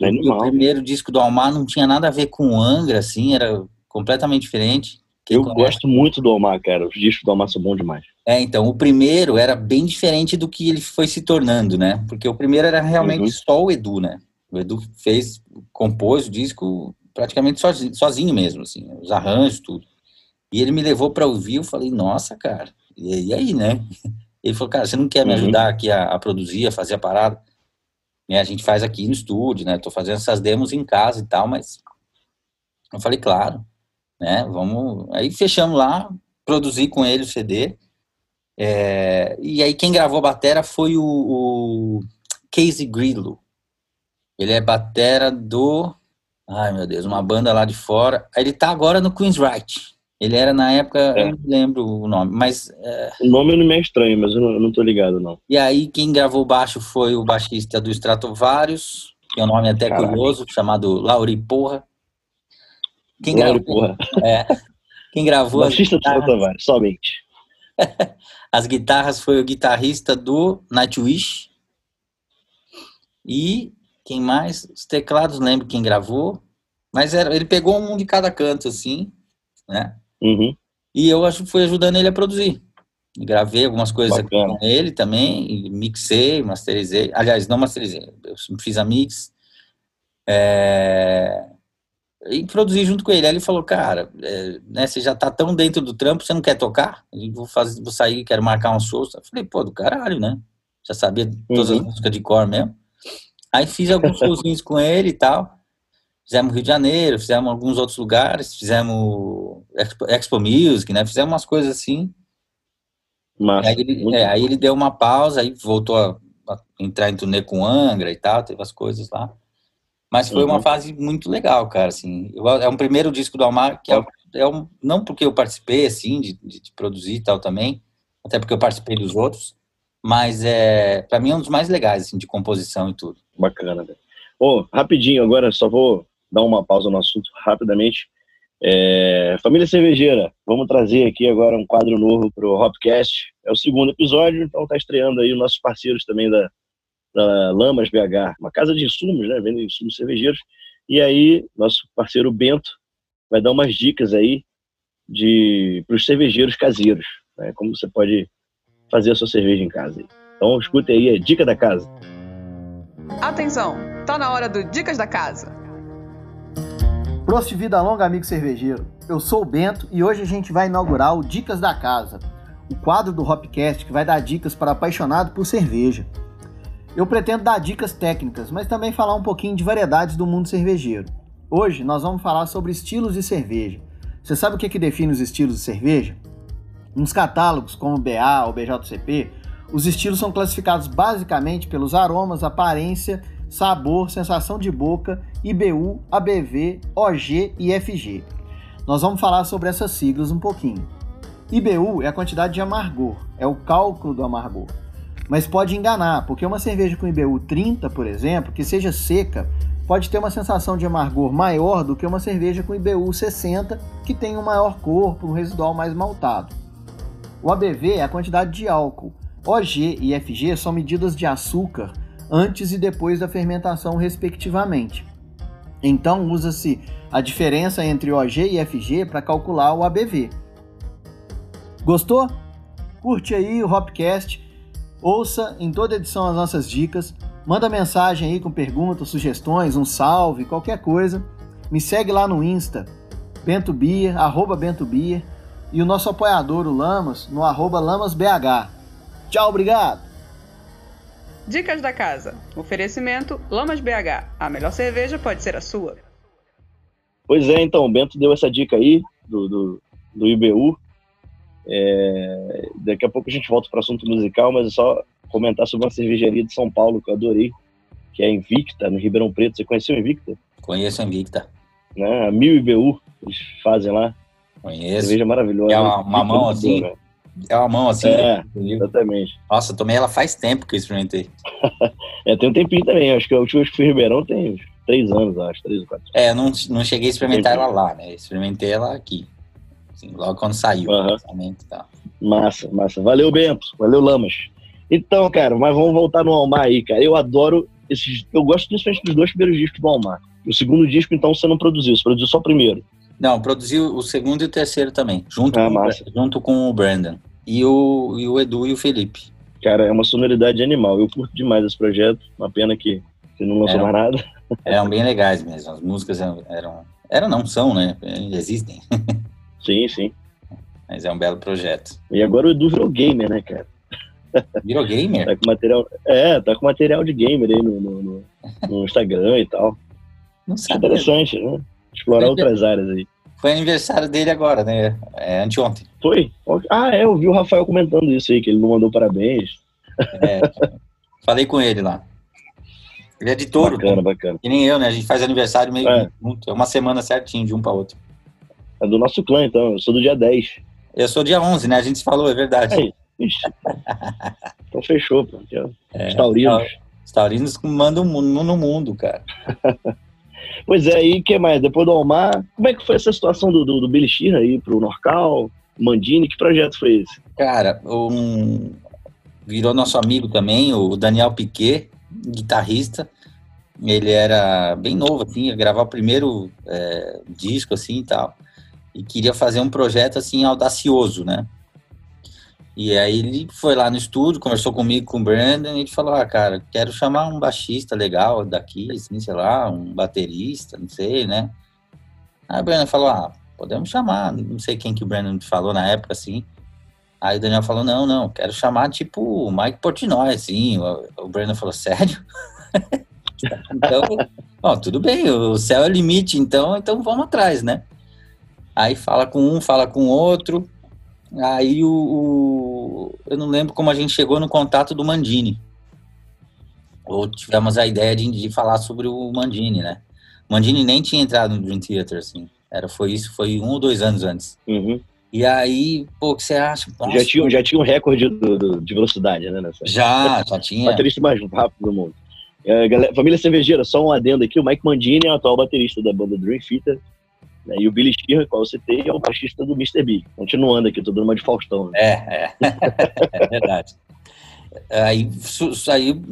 É o primeiro disco do Almar não tinha nada a ver com o Angra, assim, era completamente diferente. Quem eu conhece? gosto muito do Almar, cara. Os discos do Almar são bons demais. É, então, o primeiro era bem diferente do que ele foi se tornando, né? Porque o primeiro era realmente uhum. só o Edu, né? O Edu fez, compôs o disco praticamente sozinho, sozinho mesmo, assim, os arranjos, tudo. E ele me levou para ouvir, eu falei, nossa, cara, e, aí, né? Ele falou, cara, você não quer me uhum. ajudar aqui a, a, produzir, a fazer a parada? E a gente faz aqui no estúdio, né? Tô fazendo essas demos em casa e tal, mas eu falei, claro, né? Vamos. Aí fechamos lá, produzi com ele o CD. É... E aí quem gravou a batera foi o, o Casey Grillo. Ele é batera do. Ai meu Deus, uma banda lá de fora. Ele tá agora no Queen's Right. Ele era na época, é. eu não lembro o nome, mas. É... O nome não me é estranho, mas eu não, eu não tô ligado, não. E aí, quem gravou baixo foi o baixista do Stratovarius, que é um nome até Caraca. curioso, chamado Lauri Porra. Quem Lauri gravou, Porra. É, quem gravou. Baixista do Stratovarius, somente. *laughs* as guitarras foi o guitarrista do Nightwish. E quem mais? Os teclados, lembro quem gravou. Mas era, ele pegou um de cada canto, assim né? Uhum. E eu acho que fui ajudando ele a produzir. Gravei algumas coisas aqui com ele também, mixei, masterizei. Aliás, não masterizei, eu fiz a mix. É... E produzi junto com ele. Aí ele falou, cara, é, né, você já tá tão dentro do trampo, você não quer tocar? Eu vou, fazer, vou sair, quero marcar um show. Eu falei, pô, do caralho, né? Já sabia todas uhum. as músicas de cor mesmo. Aí fiz alguns *laughs* showzinhos com ele e tal. Fizemos Rio de Janeiro, fizemos alguns outros lugares, fizemos Expo, Expo Music, né? Fizemos umas coisas assim. Mas, aí, ele, é, aí ele deu uma pausa, aí voltou a, a, entrar em turnê com Angra e tal, teve as coisas lá. Mas foi uhum. uma fase muito legal, cara, assim. Eu, é um primeiro disco do Almar que é, é um, não porque eu participei, assim, de, de, de, produzir e tal também, até porque eu participei dos outros, mas é, para mim é um dos mais legais, assim, de composição e tudo. Bacana, velho. Ô, rapidinho agora, só vou dar uma pausa no assunto rapidamente. É, família Cervejeira, vamos trazer aqui agora um quadro novo para o Hopcast. É o segundo episódio, então está estreando aí os nossos parceiros também da, da Lamas BH, uma casa de insumos, né? Vendo insumos cervejeiros. E aí, nosso parceiro Bento vai dar umas dicas aí de para os cervejeiros caseiros, né? Como você pode fazer a sua cerveja em casa. Então, escute aí a dica da casa. Atenção, tá na hora do Dicas da Casa. Prost vida longa, amigo cervejeiro. Eu sou o Bento e hoje a gente vai inaugurar o Dicas da Casa, o quadro do Hopcast que vai dar dicas para apaixonado por cerveja. Eu pretendo dar dicas técnicas, mas também falar um pouquinho de variedades do mundo cervejeiro. Hoje nós vamos falar sobre estilos de cerveja. Você sabe o que, que define os estilos de cerveja? Nos catálogos como BA ou BJCP, os estilos são classificados basicamente pelos aromas, aparência sabor, sensação de boca, IBU, ABV, OG e FG. Nós vamos falar sobre essas siglas um pouquinho. IBU é a quantidade de amargor, é o cálculo do amargor. Mas pode enganar, porque uma cerveja com IBU 30, por exemplo, que seja seca, pode ter uma sensação de amargor maior do que uma cerveja com IBU 60, que tem um maior corpo, um residual mais maltado. O ABV é a quantidade de álcool. OG e FG são medidas de açúcar antes e depois da fermentação, respectivamente. Então, usa-se a diferença entre OG e FG para calcular o ABV. Gostou? Curte aí o Hopcast, ouça em toda edição as nossas dicas, manda mensagem aí com perguntas, sugestões, um salve, qualquer coisa. Me segue lá no Insta, BentoBier, arroba BentoBier, e o nosso apoiador, o Lamas, no arroba LamasBH. Tchau, obrigado! Dicas da casa. Oferecimento Lamas BH. A melhor cerveja pode ser a sua. Pois é, então, o Bento deu essa dica aí do, do, do IBU. É, daqui a pouco a gente volta para o assunto musical, mas é só comentar sobre uma cervejaria de São Paulo que eu adorei, que é a Invicta, no Ribeirão Preto. Você conheceu a Invicta? Conheço a Invicta. Né? A Mil IBU, eles fazem lá. Conheço. Cerveja maravilhosa. É uma, uma mão assim? Boa, É uma mão assim. É, exatamente. Nossa, eu tomei ela faz tempo que eu experimentei. *laughs* É, tem um tempinho também. Acho que a última vez que fui em Ribeirão tem uns três anos, acho. Três ou quatro. É, eu não, não cheguei a experimentar ela lá, né? Experimentei ela aqui. Assim, logo quando saiu Aham. o lançamento e tal. Massa, massa. Valeu, Bento. Valeu, Lamas. Então, cara, mas vamos voltar no Almar aí, cara. Eu adoro esses. Eu gosto principalmente dos dois primeiros discos do Almar. O segundo disco, então, você não produziu, você produziu só o primeiro. Não, produziu o segundo e o terceiro também, junto, Ah, com, massa. junto com o Brandon. E o, e o Edu e o Felipe. Cara, é uma sonoridade animal. Eu curto demais esse projeto. Uma pena que você não lançou mais nada. Eram bem legais mesmo. As músicas eram. Eram, eram não são, né? Existem. *laughs* Sim, sim. Mas é um belo projeto. E agora o Edu virou gamer, né, cara? Virou gamer? Tá com material. É, tá com material de gamer aí no, no, no- no Instagram e tal. Não sabe. interessante, né? Explorar outras áreas aí. Foi aniversário dele agora, né? É, anteontem. Foi? Ah, é, eu vi o Rafael comentando isso aí, que ele não mandou parabéns. É, falei com ele lá. Ele é de touro, Bacana, bacana. que nem eu, né? A gente faz aniversário meio É. junto. É uma semana certinho de um para outro. É do nosso clã, então. Eu sou do dia 10. Eu sou dia 11, né? A gente se falou, é verdade. Ixi. *laughs* então fechou, pô. É, Os taurinos. Os taurinos mandam no mundo, cara. *laughs* Pois é, e o que mais? Depois do Almar, como é que foi essa situação do, do, do Billy Sheehan aí pro Norcal, Mandini? Que projeto foi esse? Cara, um... virou nosso amigo também, o Daniel Piquet, guitarrista. Ele era bem novo, assim, ia gravar o primeiro é, disco, assim, e tal. E queria fazer um projeto, assim, audacioso, né? E aí ele foi lá no estúdio, conversou comigo, com o Brandon, e ele falou, ah, cara, quero chamar um baixista legal daqui, assim, sei lá, um baterista, não sei, né? Aí o Brandon falou, ah, podemos chamar, não sei quem que o Brandon falou na época, assim. Aí o Daniel falou, não, não, quero chamar, tipo, o Mike Portnoy, assim. O, o Brandon falou, sério? *laughs* então, ó, tudo bem, o céu é o limite, então, então vamos atrás, né? Aí fala com um, fala com outro. Aí o, o- Eu não lembro como a gente chegou no contato do Mandini. Ou tivemos a ideia de, de falar sobre o Mandini, né? O Mandini nem tinha entrado no Dream Theater, assim. Era, foi isso, foi um ou dois anos antes. Uhum. E aí, pô, o que você acha? Já Nossa, tinha, já tinha um recorde do- do- de velocidade, né? Nessa. Já, *laughs* já tinha. Baterista mais rápido do mundo. É, galera- família Cervejeira, só um adendo aqui. O Mike Mandini é o atual baterista da banda Dream Theater. Né, e o Billy Sheehan, qual eu citei, é o baixista do Mr. Big. Continuando aqui, tô dando uma de Faustão. Né? É, é. *laughs* é verdade. Aí, aí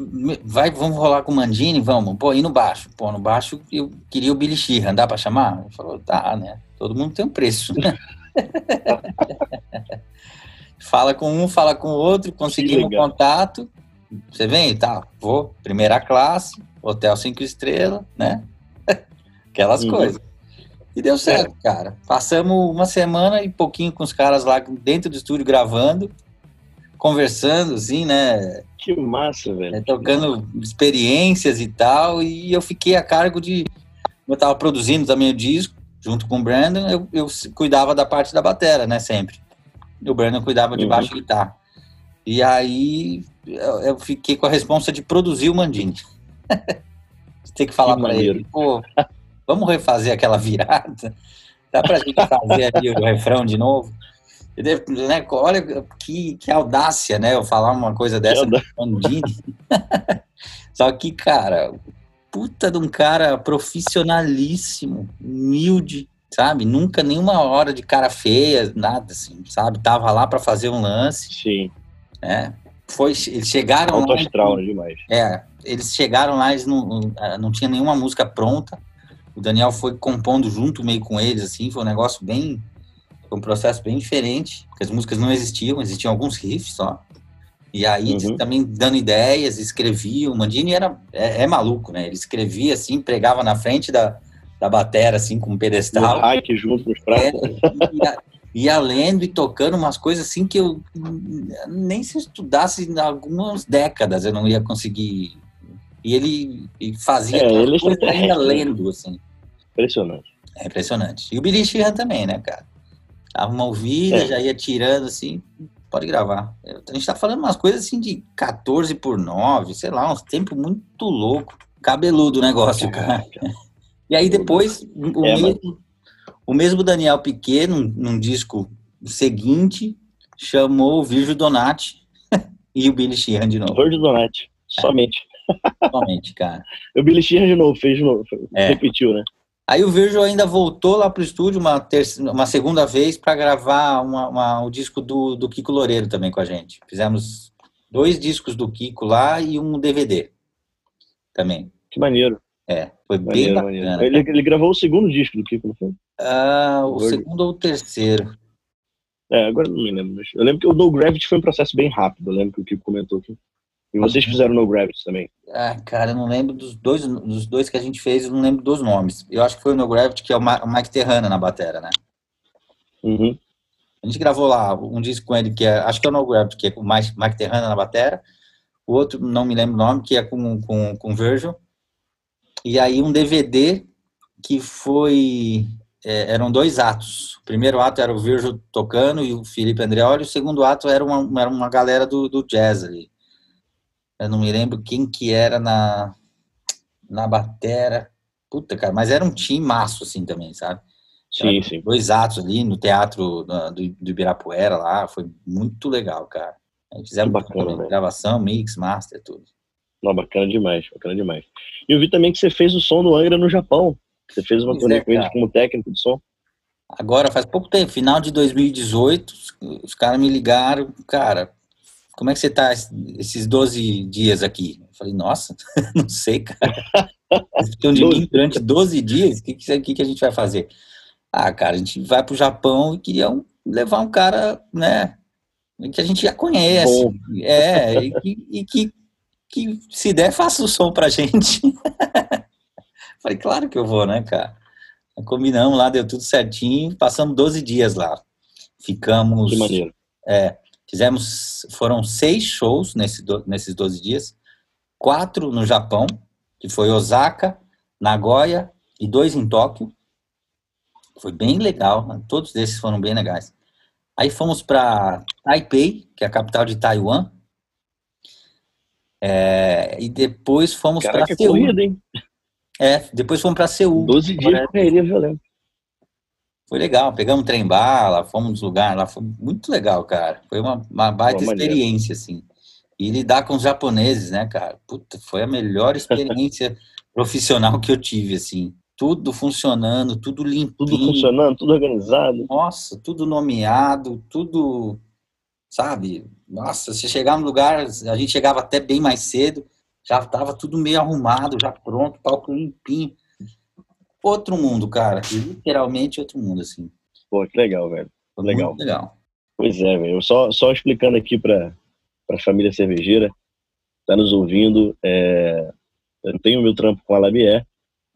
vai, vamos rolar com o Mandini? Vamos. Pô, e no baixo? Pô, no baixo eu queria o Billy Sheehan, dá pra chamar? Ele falou, tá, né? Todo mundo tem um preço, né? *laughs* fala com um, fala com o outro, conseguimos um contato. Você vem? Tá, vou. Primeira classe, hotel cinco estrelas, né? *laughs* Aquelas Uhum. coisas. E deu certo, cara. Passamos uma semana e pouquinho com os caras lá dentro do estúdio gravando, conversando, assim, né? Que massa, velho. né, Trocando experiências e tal. E eu fiquei a cargo de. Eu tava produzindo também o disco, junto com o Brandon, eu, eu cuidava da parte da batera, né? Sempre. E o Brandon cuidava de Uhum. baixo e guitarra. E aí eu, eu fiquei com a responsa de produzir o Mandini. *laughs* Tem que falar maneiro. ele, pô, vamos refazer aquela virada? Dá pra gente fazer ali o refrão de novo? Deve- né, olha que, que audácia, né? Eu falar uma coisa dessa Mandini. *laughs* Só que, cara, puta de um cara profissionalíssimo, humilde, sabe? Nunca nenhuma hora de cara feia, nada assim, sabe? Tava lá pra fazer um lance, Sim. né? Foi, eles chegaram Alto lá. astral, né? Demais. É, eles chegaram lá, eles não, eh, não tinha nenhuma música pronta. O Daniel foi compondo junto meio com eles, assim, foi um negócio bem. Foi um processo bem diferente, porque as músicas não existiam, existiam alguns riffs só. E aí eles Uhum. também dando ideias, escreviam. O Mandini era, é, é maluco, né? Ele escrevia assim, pregava na frente da, da batera, assim, com um pedestal. hack junto nos É, pratos. ia, ia lendo e tocando umas coisas assim que eu nem se eu estudasse em algumas décadas eu não ia conseguir. E ele e fazia É, ele é coisa ainda lendo, assim. Impressionante. É impressionante. E o Billy Sheehan também, né, cara? Dava uma ouvida, É. já ia tirando assim, pode gravar. Eu- A gente tá falando umas coisas assim de 14 por 9, sei lá, uns tempos muito louco. Cabeludo o negócio, cara. *laughs* E aí depois, o, É, mas- mesmo, o mesmo Daniel Piquet, num, num disco seguinte, chamou o Virgil Donati *laughs* e o Billy Sheehan de novo. Virgil Donati, somente. Somente, cara. o Billy Sheehan de novo, fez de novo, é. repetiu, né? Aí o Virgil ainda voltou lá pro estúdio uma, terça, uma segunda vez para gravar uma, uma, o disco do, do Kiko Loureiro também com a gente. Fizemos dois discos do Kiko lá e um DVD também. Que maneiro. É, foi maneiro, bem bacana. Ele, ele, gravou o segundo disco do Kiko, não foi? Ah, o segundo ou o terceiro. É, agora não me lembro. Eu lembro que o No Gravity foi um processo bem rápido, eu lembro que o Kiko comentou aqui. E vocês fizeram No Gravity também. Ah, cara, eu não lembro dos dois, dos dois que a gente fez, eu não lembro dos nomes. Eu acho que foi o No Gravity, que é o Mike Terrana na batera, né? Uhum. A gente gravou lá um disco com ele que é, acho que é o No Gravity, que é com o Mike, Mike Terrana na batera. O outro, não me lembro o nome, que é com, com, com Virgil. E aí um DVD que foi é, eram dois atos. O primeiro ato era o Virgil tocando e o Felipe Andreoli, o segundo ato era uma, era uma galera do, do jazz ali. Eu não me lembro quem que era na, na batera. Puta, cara, mas era um time maço, assim, também, sabe? Sim, sim. Dois atos ali no teatro do, do Ibirapuera lá, foi muito legal, cara. Fizemos bacana, gravação, mix, master, tudo. Não, bacana demais, bacana demais. E eu vi também que você fez o som do Angra no Japão. Você fez uma turnê é, com eles como técnico de som. Agora, faz pouco tempo, final de 2018, os caras me ligaram, cara, como é que você tá esses 12 dias aqui? Eu falei, nossa, *laughs* não sei, cara. Ficam de mim durante 12 dias, o que, que, que a gente vai fazer? Ah, cara, a gente vai pro Japão e queriam levar um cara, né, que a gente já conhece. Bom. É, e, que, e que, que se der, faça o som pra gente. *laughs* Falei, claro que eu vou, né, cara? Combinamos lá, deu tudo certinho, passamos 12 dias lá. Ficamos. Que maneiro. É, Fizemos, foram seis shows nesse, nesses 12 dias, quatro no Japão, que foi Osaka, Nagoya e dois em Tóquio. Foi bem legal, né? todos esses foram bem legais. Aí fomos para Taipei, que é a capital de Taiwan. É, e depois fomos para Seul. Corrida, hein? É, depois fomos para Seul. 12 dias de correria violenta. Foi legal, pegamos trem bala, fomos nos lugares lá, foi muito legal, cara. Foi uma, uma baita experiência, assim. E lidar com os japoneses, né, cara? Puta, foi a melhor experiência *laughs* profissional que eu tive, assim. Tudo funcionando, tudo limpo. Tudo funcionando, tudo organizado. Nossa, tudo nomeado, tudo, sabe? Nossa, se chegar no lugar, a gente chegava até bem mais cedo, já estava tudo meio arrumado, já pronto, palco limpinho outro mundo, cara. Literalmente outro mundo, assim. Pô, que legal, velho. Foi legal. Muito legal. Pois é, velho. Só, só explicando aqui para a família cervejeira, tá nos ouvindo, é, eu tenho meu trampo com a Labier,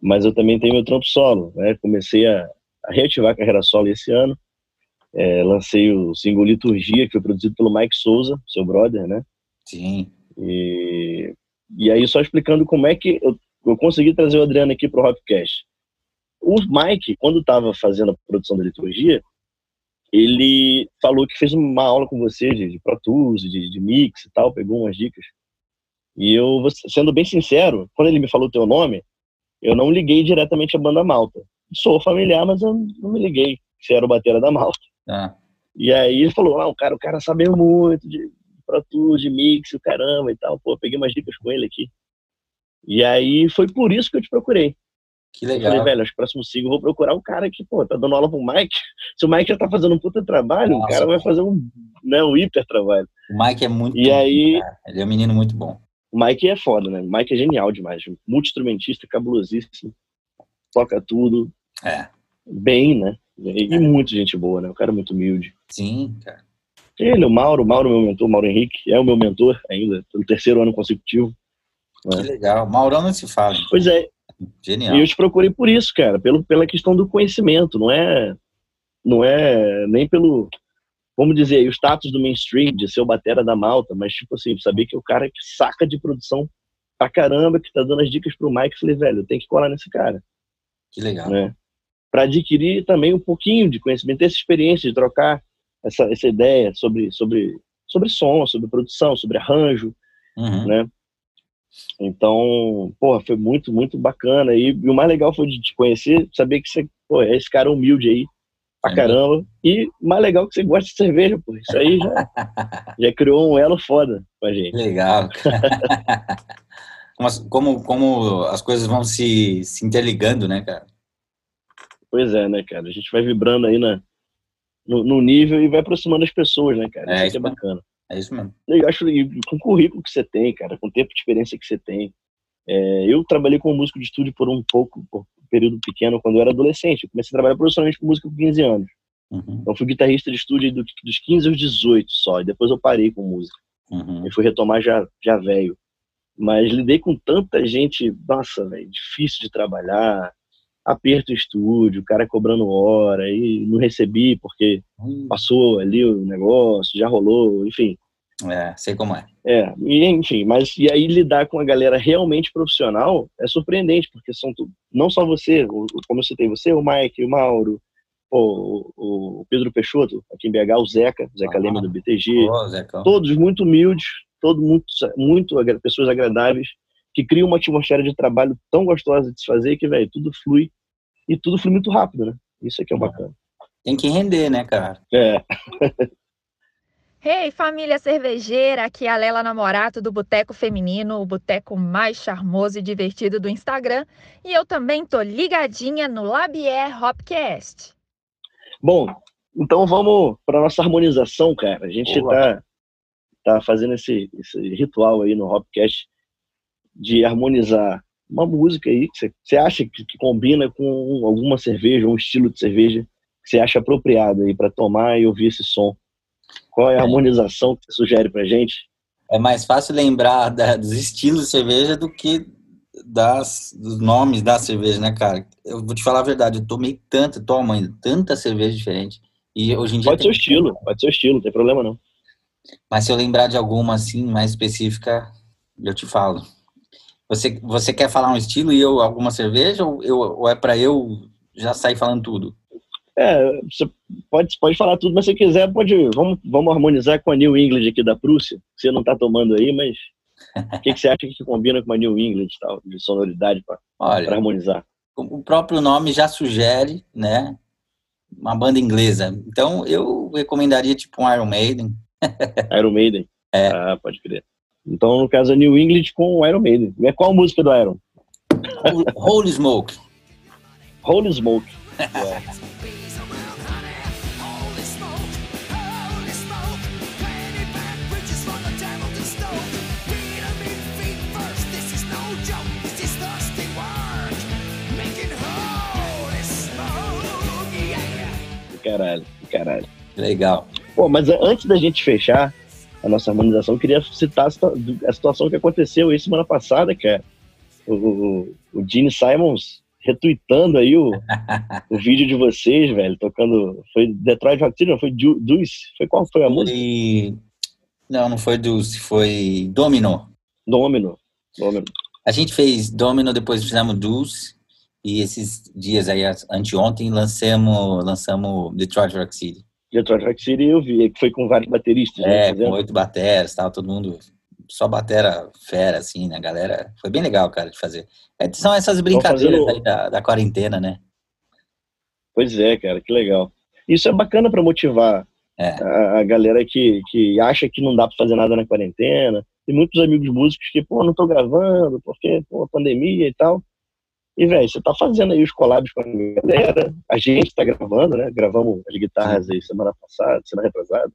mas eu também tenho meu trampo solo, né? Comecei a, a reativar a carreira solo esse ano. É, lancei o single Liturgia, que foi produzido pelo Mike Souza, seu brother, né? Sim. E, e aí, só explicando como é que eu, eu consegui trazer o Adriano aqui pro Hopcast. O Mike, quando estava fazendo a produção da liturgia, ele falou que fez uma aula com você de, de Pro Tools, de, de mix e tal, pegou umas dicas. E eu, sendo bem sincero, quando ele me falou o teu nome, eu não liguei diretamente à banda Malta. Sou familiar, mas eu não me liguei se era o batera da Malta. Ah. E aí ele falou, ah, o cara, o cara sabe muito de Pro Tools, de mix, o caramba e tal. Pô, peguei umas dicas com ele aqui. E aí foi por isso que eu te procurei. Que legal. Eu falei, velho, os próximos cinco eu vou procurar um cara que, pô, tá dando aula pro Mike. Se o Mike já tá fazendo um puta trabalho, Nossa, o cara vai fazer um, né, um hiper trabalho. O Mike é muito E bom, aí. Cara. Ele é um menino muito bom. O Mike é foda, né? O Mike é genial demais. Multi-instrumentista, cabulosíssimo. Toca tudo. É. Bem, né? E, é. muito gente boa, né? O cara é muito humilde. Sim, cara. Ele, o Mauro, o Mauro, meu mentor, o Mauro Henrique, é o meu mentor ainda, pelo terceiro ano consecutivo. Que né? legal. Maurão não se fala. Pois é, Genial. E eu te procurei por isso, cara, pelo, pela questão do conhecimento, não é, não é nem pelo, vamos dizer, o status do mainstream, de ser o batera da malta, mas tipo assim, saber que o cara que saca de produção pra caramba, que tá dando as dicas pro Mike, falei, velho, eu tenho que colar nesse cara. Que legal. Né? Para adquirir também um pouquinho de conhecimento, ter essa experiência de trocar essa, essa ideia sobre, sobre, sobre som, sobre produção, sobre arranjo, uhum. né? Então, porra, foi muito, muito bacana. E, e, o mais legal foi de te conhecer, saber que você, pô, é esse cara humilde aí, pra caramba. E mais legal que você gosta de cerveja, pô. Isso aí já, *laughs* já criou um elo foda pra gente. Legal. *laughs* como, as, como, como as coisas vão se, se interligando, né, cara? Pois é, né, cara? A gente vai vibrando aí na, no, no nível e vai aproximando as pessoas, né, cara? É, isso, isso que é bacana. É isso mesmo. Eu acho com o currículo que você tem, cara, com o tempo de experiência que você tem. É, eu trabalhei como músico de estúdio por um pouco, por um período pequeno, quando eu era adolescente. Eu comecei a trabalhar profissionalmente com música com 15 anos. Uhum, Então, fui guitarrista de estúdio do- dos 15 aos 18 só. E depois eu parei com música. uhum. E fui retomar já, já velho. Mas lidei com tanta gente, nossa, velho, difícil de trabalhar. Aperto o estúdio, o cara cobrando hora, e não recebi porque passou ali o negócio, já rolou, enfim. É, sei como é. É, e, enfim, mas e aí lidar com a galera realmente profissional é surpreendente, porque são não só você, como eu citei você, o Mike, o Mauro, o, o Pedro Peixoto, aqui em BH, o Zeca, o Zeca Ah. Leme do BTG, todos muito humildes, todos muito, muito pessoas agradáveis, que criam uma atmosfera de trabalho tão gostosa de se fazer que, velho, tudo flui e tudo flui muito rápido, né? Isso aqui é bacana. Tem que render, né, cara? É, Hey, família cervejeira, aqui é a Lela Namorato do Boteco Feminino, o boteco mais charmoso e divertido do Instagram. E eu também tô ligadinha no Labier Hopcast. Bom, então vamos para nossa harmonização, cara. A gente tá, tá fazendo esse, esse ritual aí no Hopcast de harmonizar uma música aí que você- acha que, que combina com alguma cerveja, um estilo de cerveja que você acha apropriado aí para tomar e ouvir esse som. Qual é a É. harmonização que você sugere pra gente? É mais fácil lembrar da- dos estilos de cerveja do que das, dos nomes da cerveja, né, cara? Eu vou te falar a verdade, eu tomei tanta, tomo ainda, tanta cerveja diferente. E hoje em dia. Pode ser o estilo, pode ser o estilo, não tem problema não. Mas se eu lembrar de alguma assim, mais específica, eu te falo. Você, você quer falar um estilo e eu alguma cerveja? Ou, eu, ou é pra eu já sair falando tudo? É, você pode, pode falar tudo, mas se quiser, pode. Vamos, vamos harmonizar com a New England aqui da Prússia, você não tá tomando aí, mas o que, que você acha que combina com a New England tal, de sonoridade para harmonizar? o próprio nome já sugere, né? Uma banda inglesa. Então eu recomendaria tipo um Iron Maiden. Iron Maiden. É. Ah, pode crer. Então, no caso, a New England com o Iron Maiden. É qual a música do Iron? Holy- Holy Smoke. Holy Smoke. Caralho, caralho. Legal. Pô, mas antes da gente fechar a nossa harmonização, eu queria citar a, situa- a situação que aconteceu aí semana passada, cara. O, o, o Gene Simons retweetando aí o, *laughs* o vídeo de vocês, velho, tocando. Foi Detroit Rock City, não? Foi Deuce? Foi qual foi a música? E... Não, não foi Dulce, foi Domino. Domino. Domino. A gente fez Domino, depois fizemos Dulce. E esses dias aí, anteontem, lançamos, lançamos Detroit Rock City. Detroit Rock City eu vi, que foi com vários bateristas, né? É, com fazendo. oito bateras, tal, todo mundo só batera fera, assim, né, galera? Foi bem legal, cara, de fazer. É, são essas brincadeiras fazendo- aí da, da quarentena, né? Pois é, cara, que legal. Isso é bacana para motivar É. a, a galera que, que acha que não dá para fazer nada na quarentena. Tem muitos amigos músicos que, pô, não tô gravando, porque, pô, pandemia e tal. E, velho, você tá fazendo aí os collabs com a galera. A gente tá gravando, né? Gravamos as guitarras aí semana passada, semana retrasada.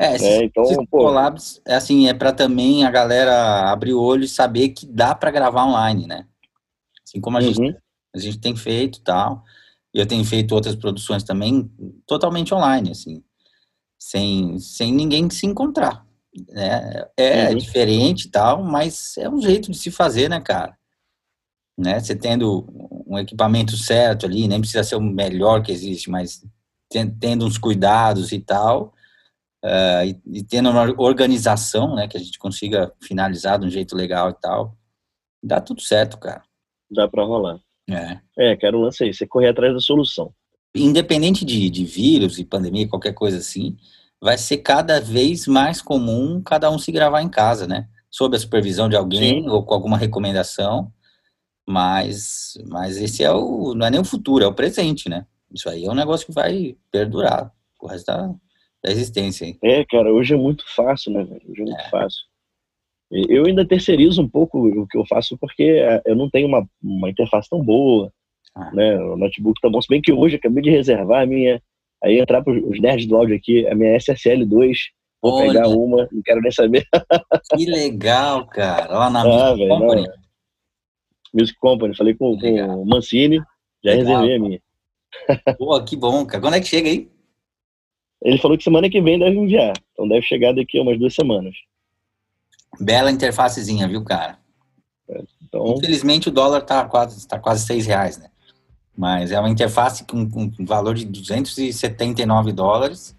É, esses, É, então, esses pô. collabs, é assim, é para também a galera abrir o olho e saber que dá para gravar online, né? Assim como a gente Uhum. a gente tem feito e tal. E eu tenho feito outras produções também totalmente online, assim, sem, sem ninguém se encontrar. Né? É Uhum. diferente e tal, mas é um jeito de se fazer, né, cara? Né? Você tendo um equipamento certo ali, nem precisa ser o melhor que existe, mas ten- tendo uns cuidados e tal, ah, e, e tendo uma organização, né, que a gente consiga finalizar de um jeito legal e tal, dá tudo certo, cara. Dá para rolar. É. É, quero um lance aí, você correr atrás da solução. independente de, de vírus e pandemia, qualquer coisa assim, vai ser cada vez mais comum cada um se gravar em casa, né? Sob a supervisão de alguém Sim. ou com alguma recomendação, mas, mas esse é o, não é nem o futuro, é o presente, né? Isso aí é um negócio que vai perdurar o resto da, da existência. Hein? É, cara, hoje é muito fácil, né, velho? Hoje é muito é. fácil. Eu ainda terceirizo um pouco o que eu faço porque é, eu não tenho uma, uma interface tão boa, ah. né? O notebook tá bom. Se bem que hoje acabei de reservar a minha. Aí entrar para os nerds do áudio aqui, a minha SSL2. Vou Olha. pegar uma, não quero nem saber. Que legal, cara. Lá na ah, Music Company. Não. Music Company. Falei com, com o Mancini, já legal. reservei a minha. Pô, que bom, cara. Quando é que chega aí? Ele falou que semana que vem deve enviar. Então deve chegar daqui a umas duas semanas. Bela interfacezinha, viu, cara? É, então... Infelizmente o dólar tá quase, tá quase seis reais, né? Mas é uma interface com, com valor de 279 dólares.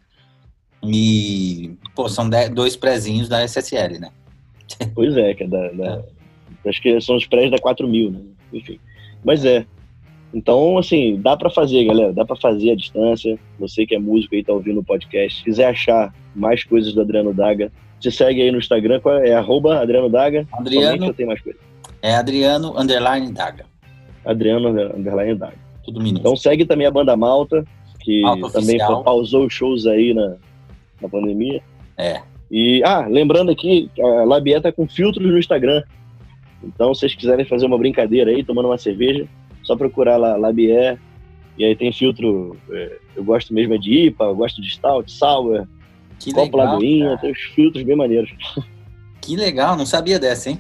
E, pô, são dois prezinhos da SSL, né? Pois é, que é da, da é. Acho que são os prés da 4 mil, né? Enfim. Mas é. Então, assim, dá para fazer, galera. Dá para fazer à distância. Você que é músico aí, tá ouvindo o podcast. Se quiser achar mais coisas do Adriano Daga, se segue aí no Instagram, é arroba Adriano Daga. Adriano. Tem mais coisa. É Adriano Underline Daga. Adriano Underline Daga. Tudo minuto. Então segue também a banda Malta, que Malta também pausou os shows aí na, na pandemia. É. E, ah, lembrando aqui, a Labier tá com filtros no Instagram. Então, se vocês quiserem fazer uma brincadeira aí, tomando uma cerveja, só procurar lá Labier. E aí tem filtro, é, eu gosto mesmo é de IPA, eu gosto de Stout, Sour, que Copo legal, Lagoinha, tem os filtros bem maneiros. Que legal, não sabia dessa, hein?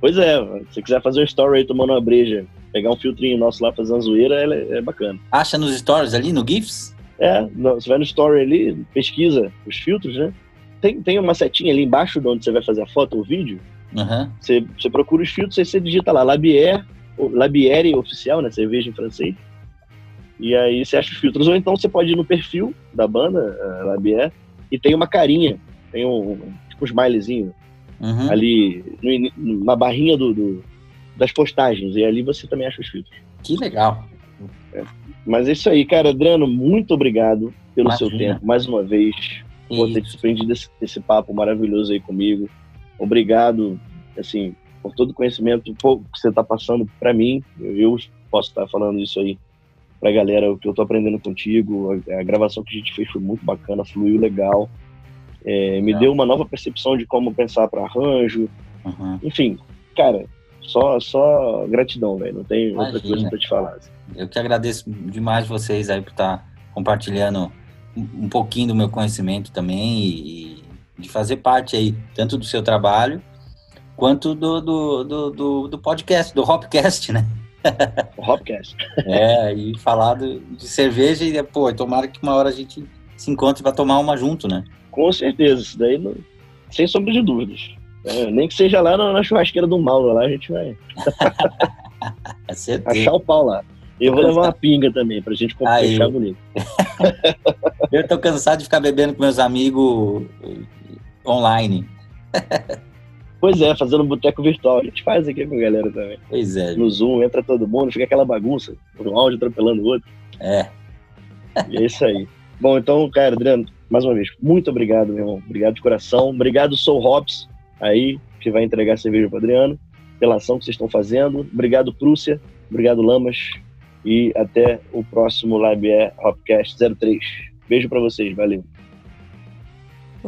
Pois é, se quiser fazer um story aí tomando uma breja, pegar um filtrinho nosso lá fazer uma zoeira, é, é bacana. Acha nos stories ali, no GIFs? É, você vai no story ali, pesquisa os filtros, né? Tem, tem uma setinha ali embaixo de onde você vai fazer a foto ou o vídeo. Uhum. Você, você procura os filtros, aí você digita lá, Labier, Labiere oficial, né? Cerveja em francês. E aí você acha os filtros. Ou então você pode ir no perfil da banda, Labier, e tem uma carinha, tem um, tipo um smileyzinho uhum. ali no, na barrinha do, do, das postagens, e ali você também acha os filtros. Que legal. É. Mas é isso aí, cara. Adriano, muito obrigado pelo Imagina. seu tempo, mais uma vez, por ter desprendido esse, esse papo maravilhoso aí comigo. Obrigado, assim, por todo o conhecimento que você está passando para mim. Eu posso estar falando isso aí pra galera, o que eu tô aprendendo contigo. A, a, gravação que a gente fez foi muito bacana, fluiu legal. É, me deu uma nova percepção de como pensar para arranjo. Uhum. Enfim, cara, só, só gratidão, velho. Não tem Imagina. outra coisa pra te falar. Assim. Eu que agradeço demais vocês aí por estar tá compartilhando um pouquinho do meu conhecimento também e de fazer parte aí, tanto do seu trabalho quanto do, do, do, do, do podcast, do Hopcast, né? Hopcast. *laughs* É, e falar de, de cerveja e, pô, tomara que uma hora a gente se encontre para tomar uma junto, né? Com certeza, isso daí não, sem sombra de dúvidas. É, nem que seja lá na, na, churrasqueira do Mauro, lá a gente vai *laughs* achar o pau lá. Eu vou levar uma pinga também, pra gente fechar bonito. *laughs* eu tô cansado de ficar bebendo com meus amigos online. Pois é, fazendo um boteco virtual. A gente faz aqui com a galera também. Pois é. No Zoom, entra todo mundo, fica aquela bagunça, um áudio atropelando o outro. É. E é isso aí. Bom, então, cara, Adriano, mais uma vez, muito obrigado, meu irmão. Obrigado de coração. Obrigado, Sou Hops, aí, que vai entregar a cerveja pro Adriano, pela ação que vocês estão fazendo. Obrigado, Prússia. Obrigado, Lamas. E até o próximo Labier Hopcast 03. Beijo para vocês, valeu.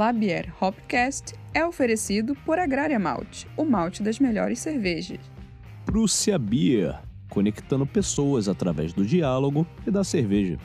Labier Hopcast é oferecido por Agrária Malte, o malte das melhores cervejas. Prússia Beer, conectando pessoas através do diálogo e da cerveja.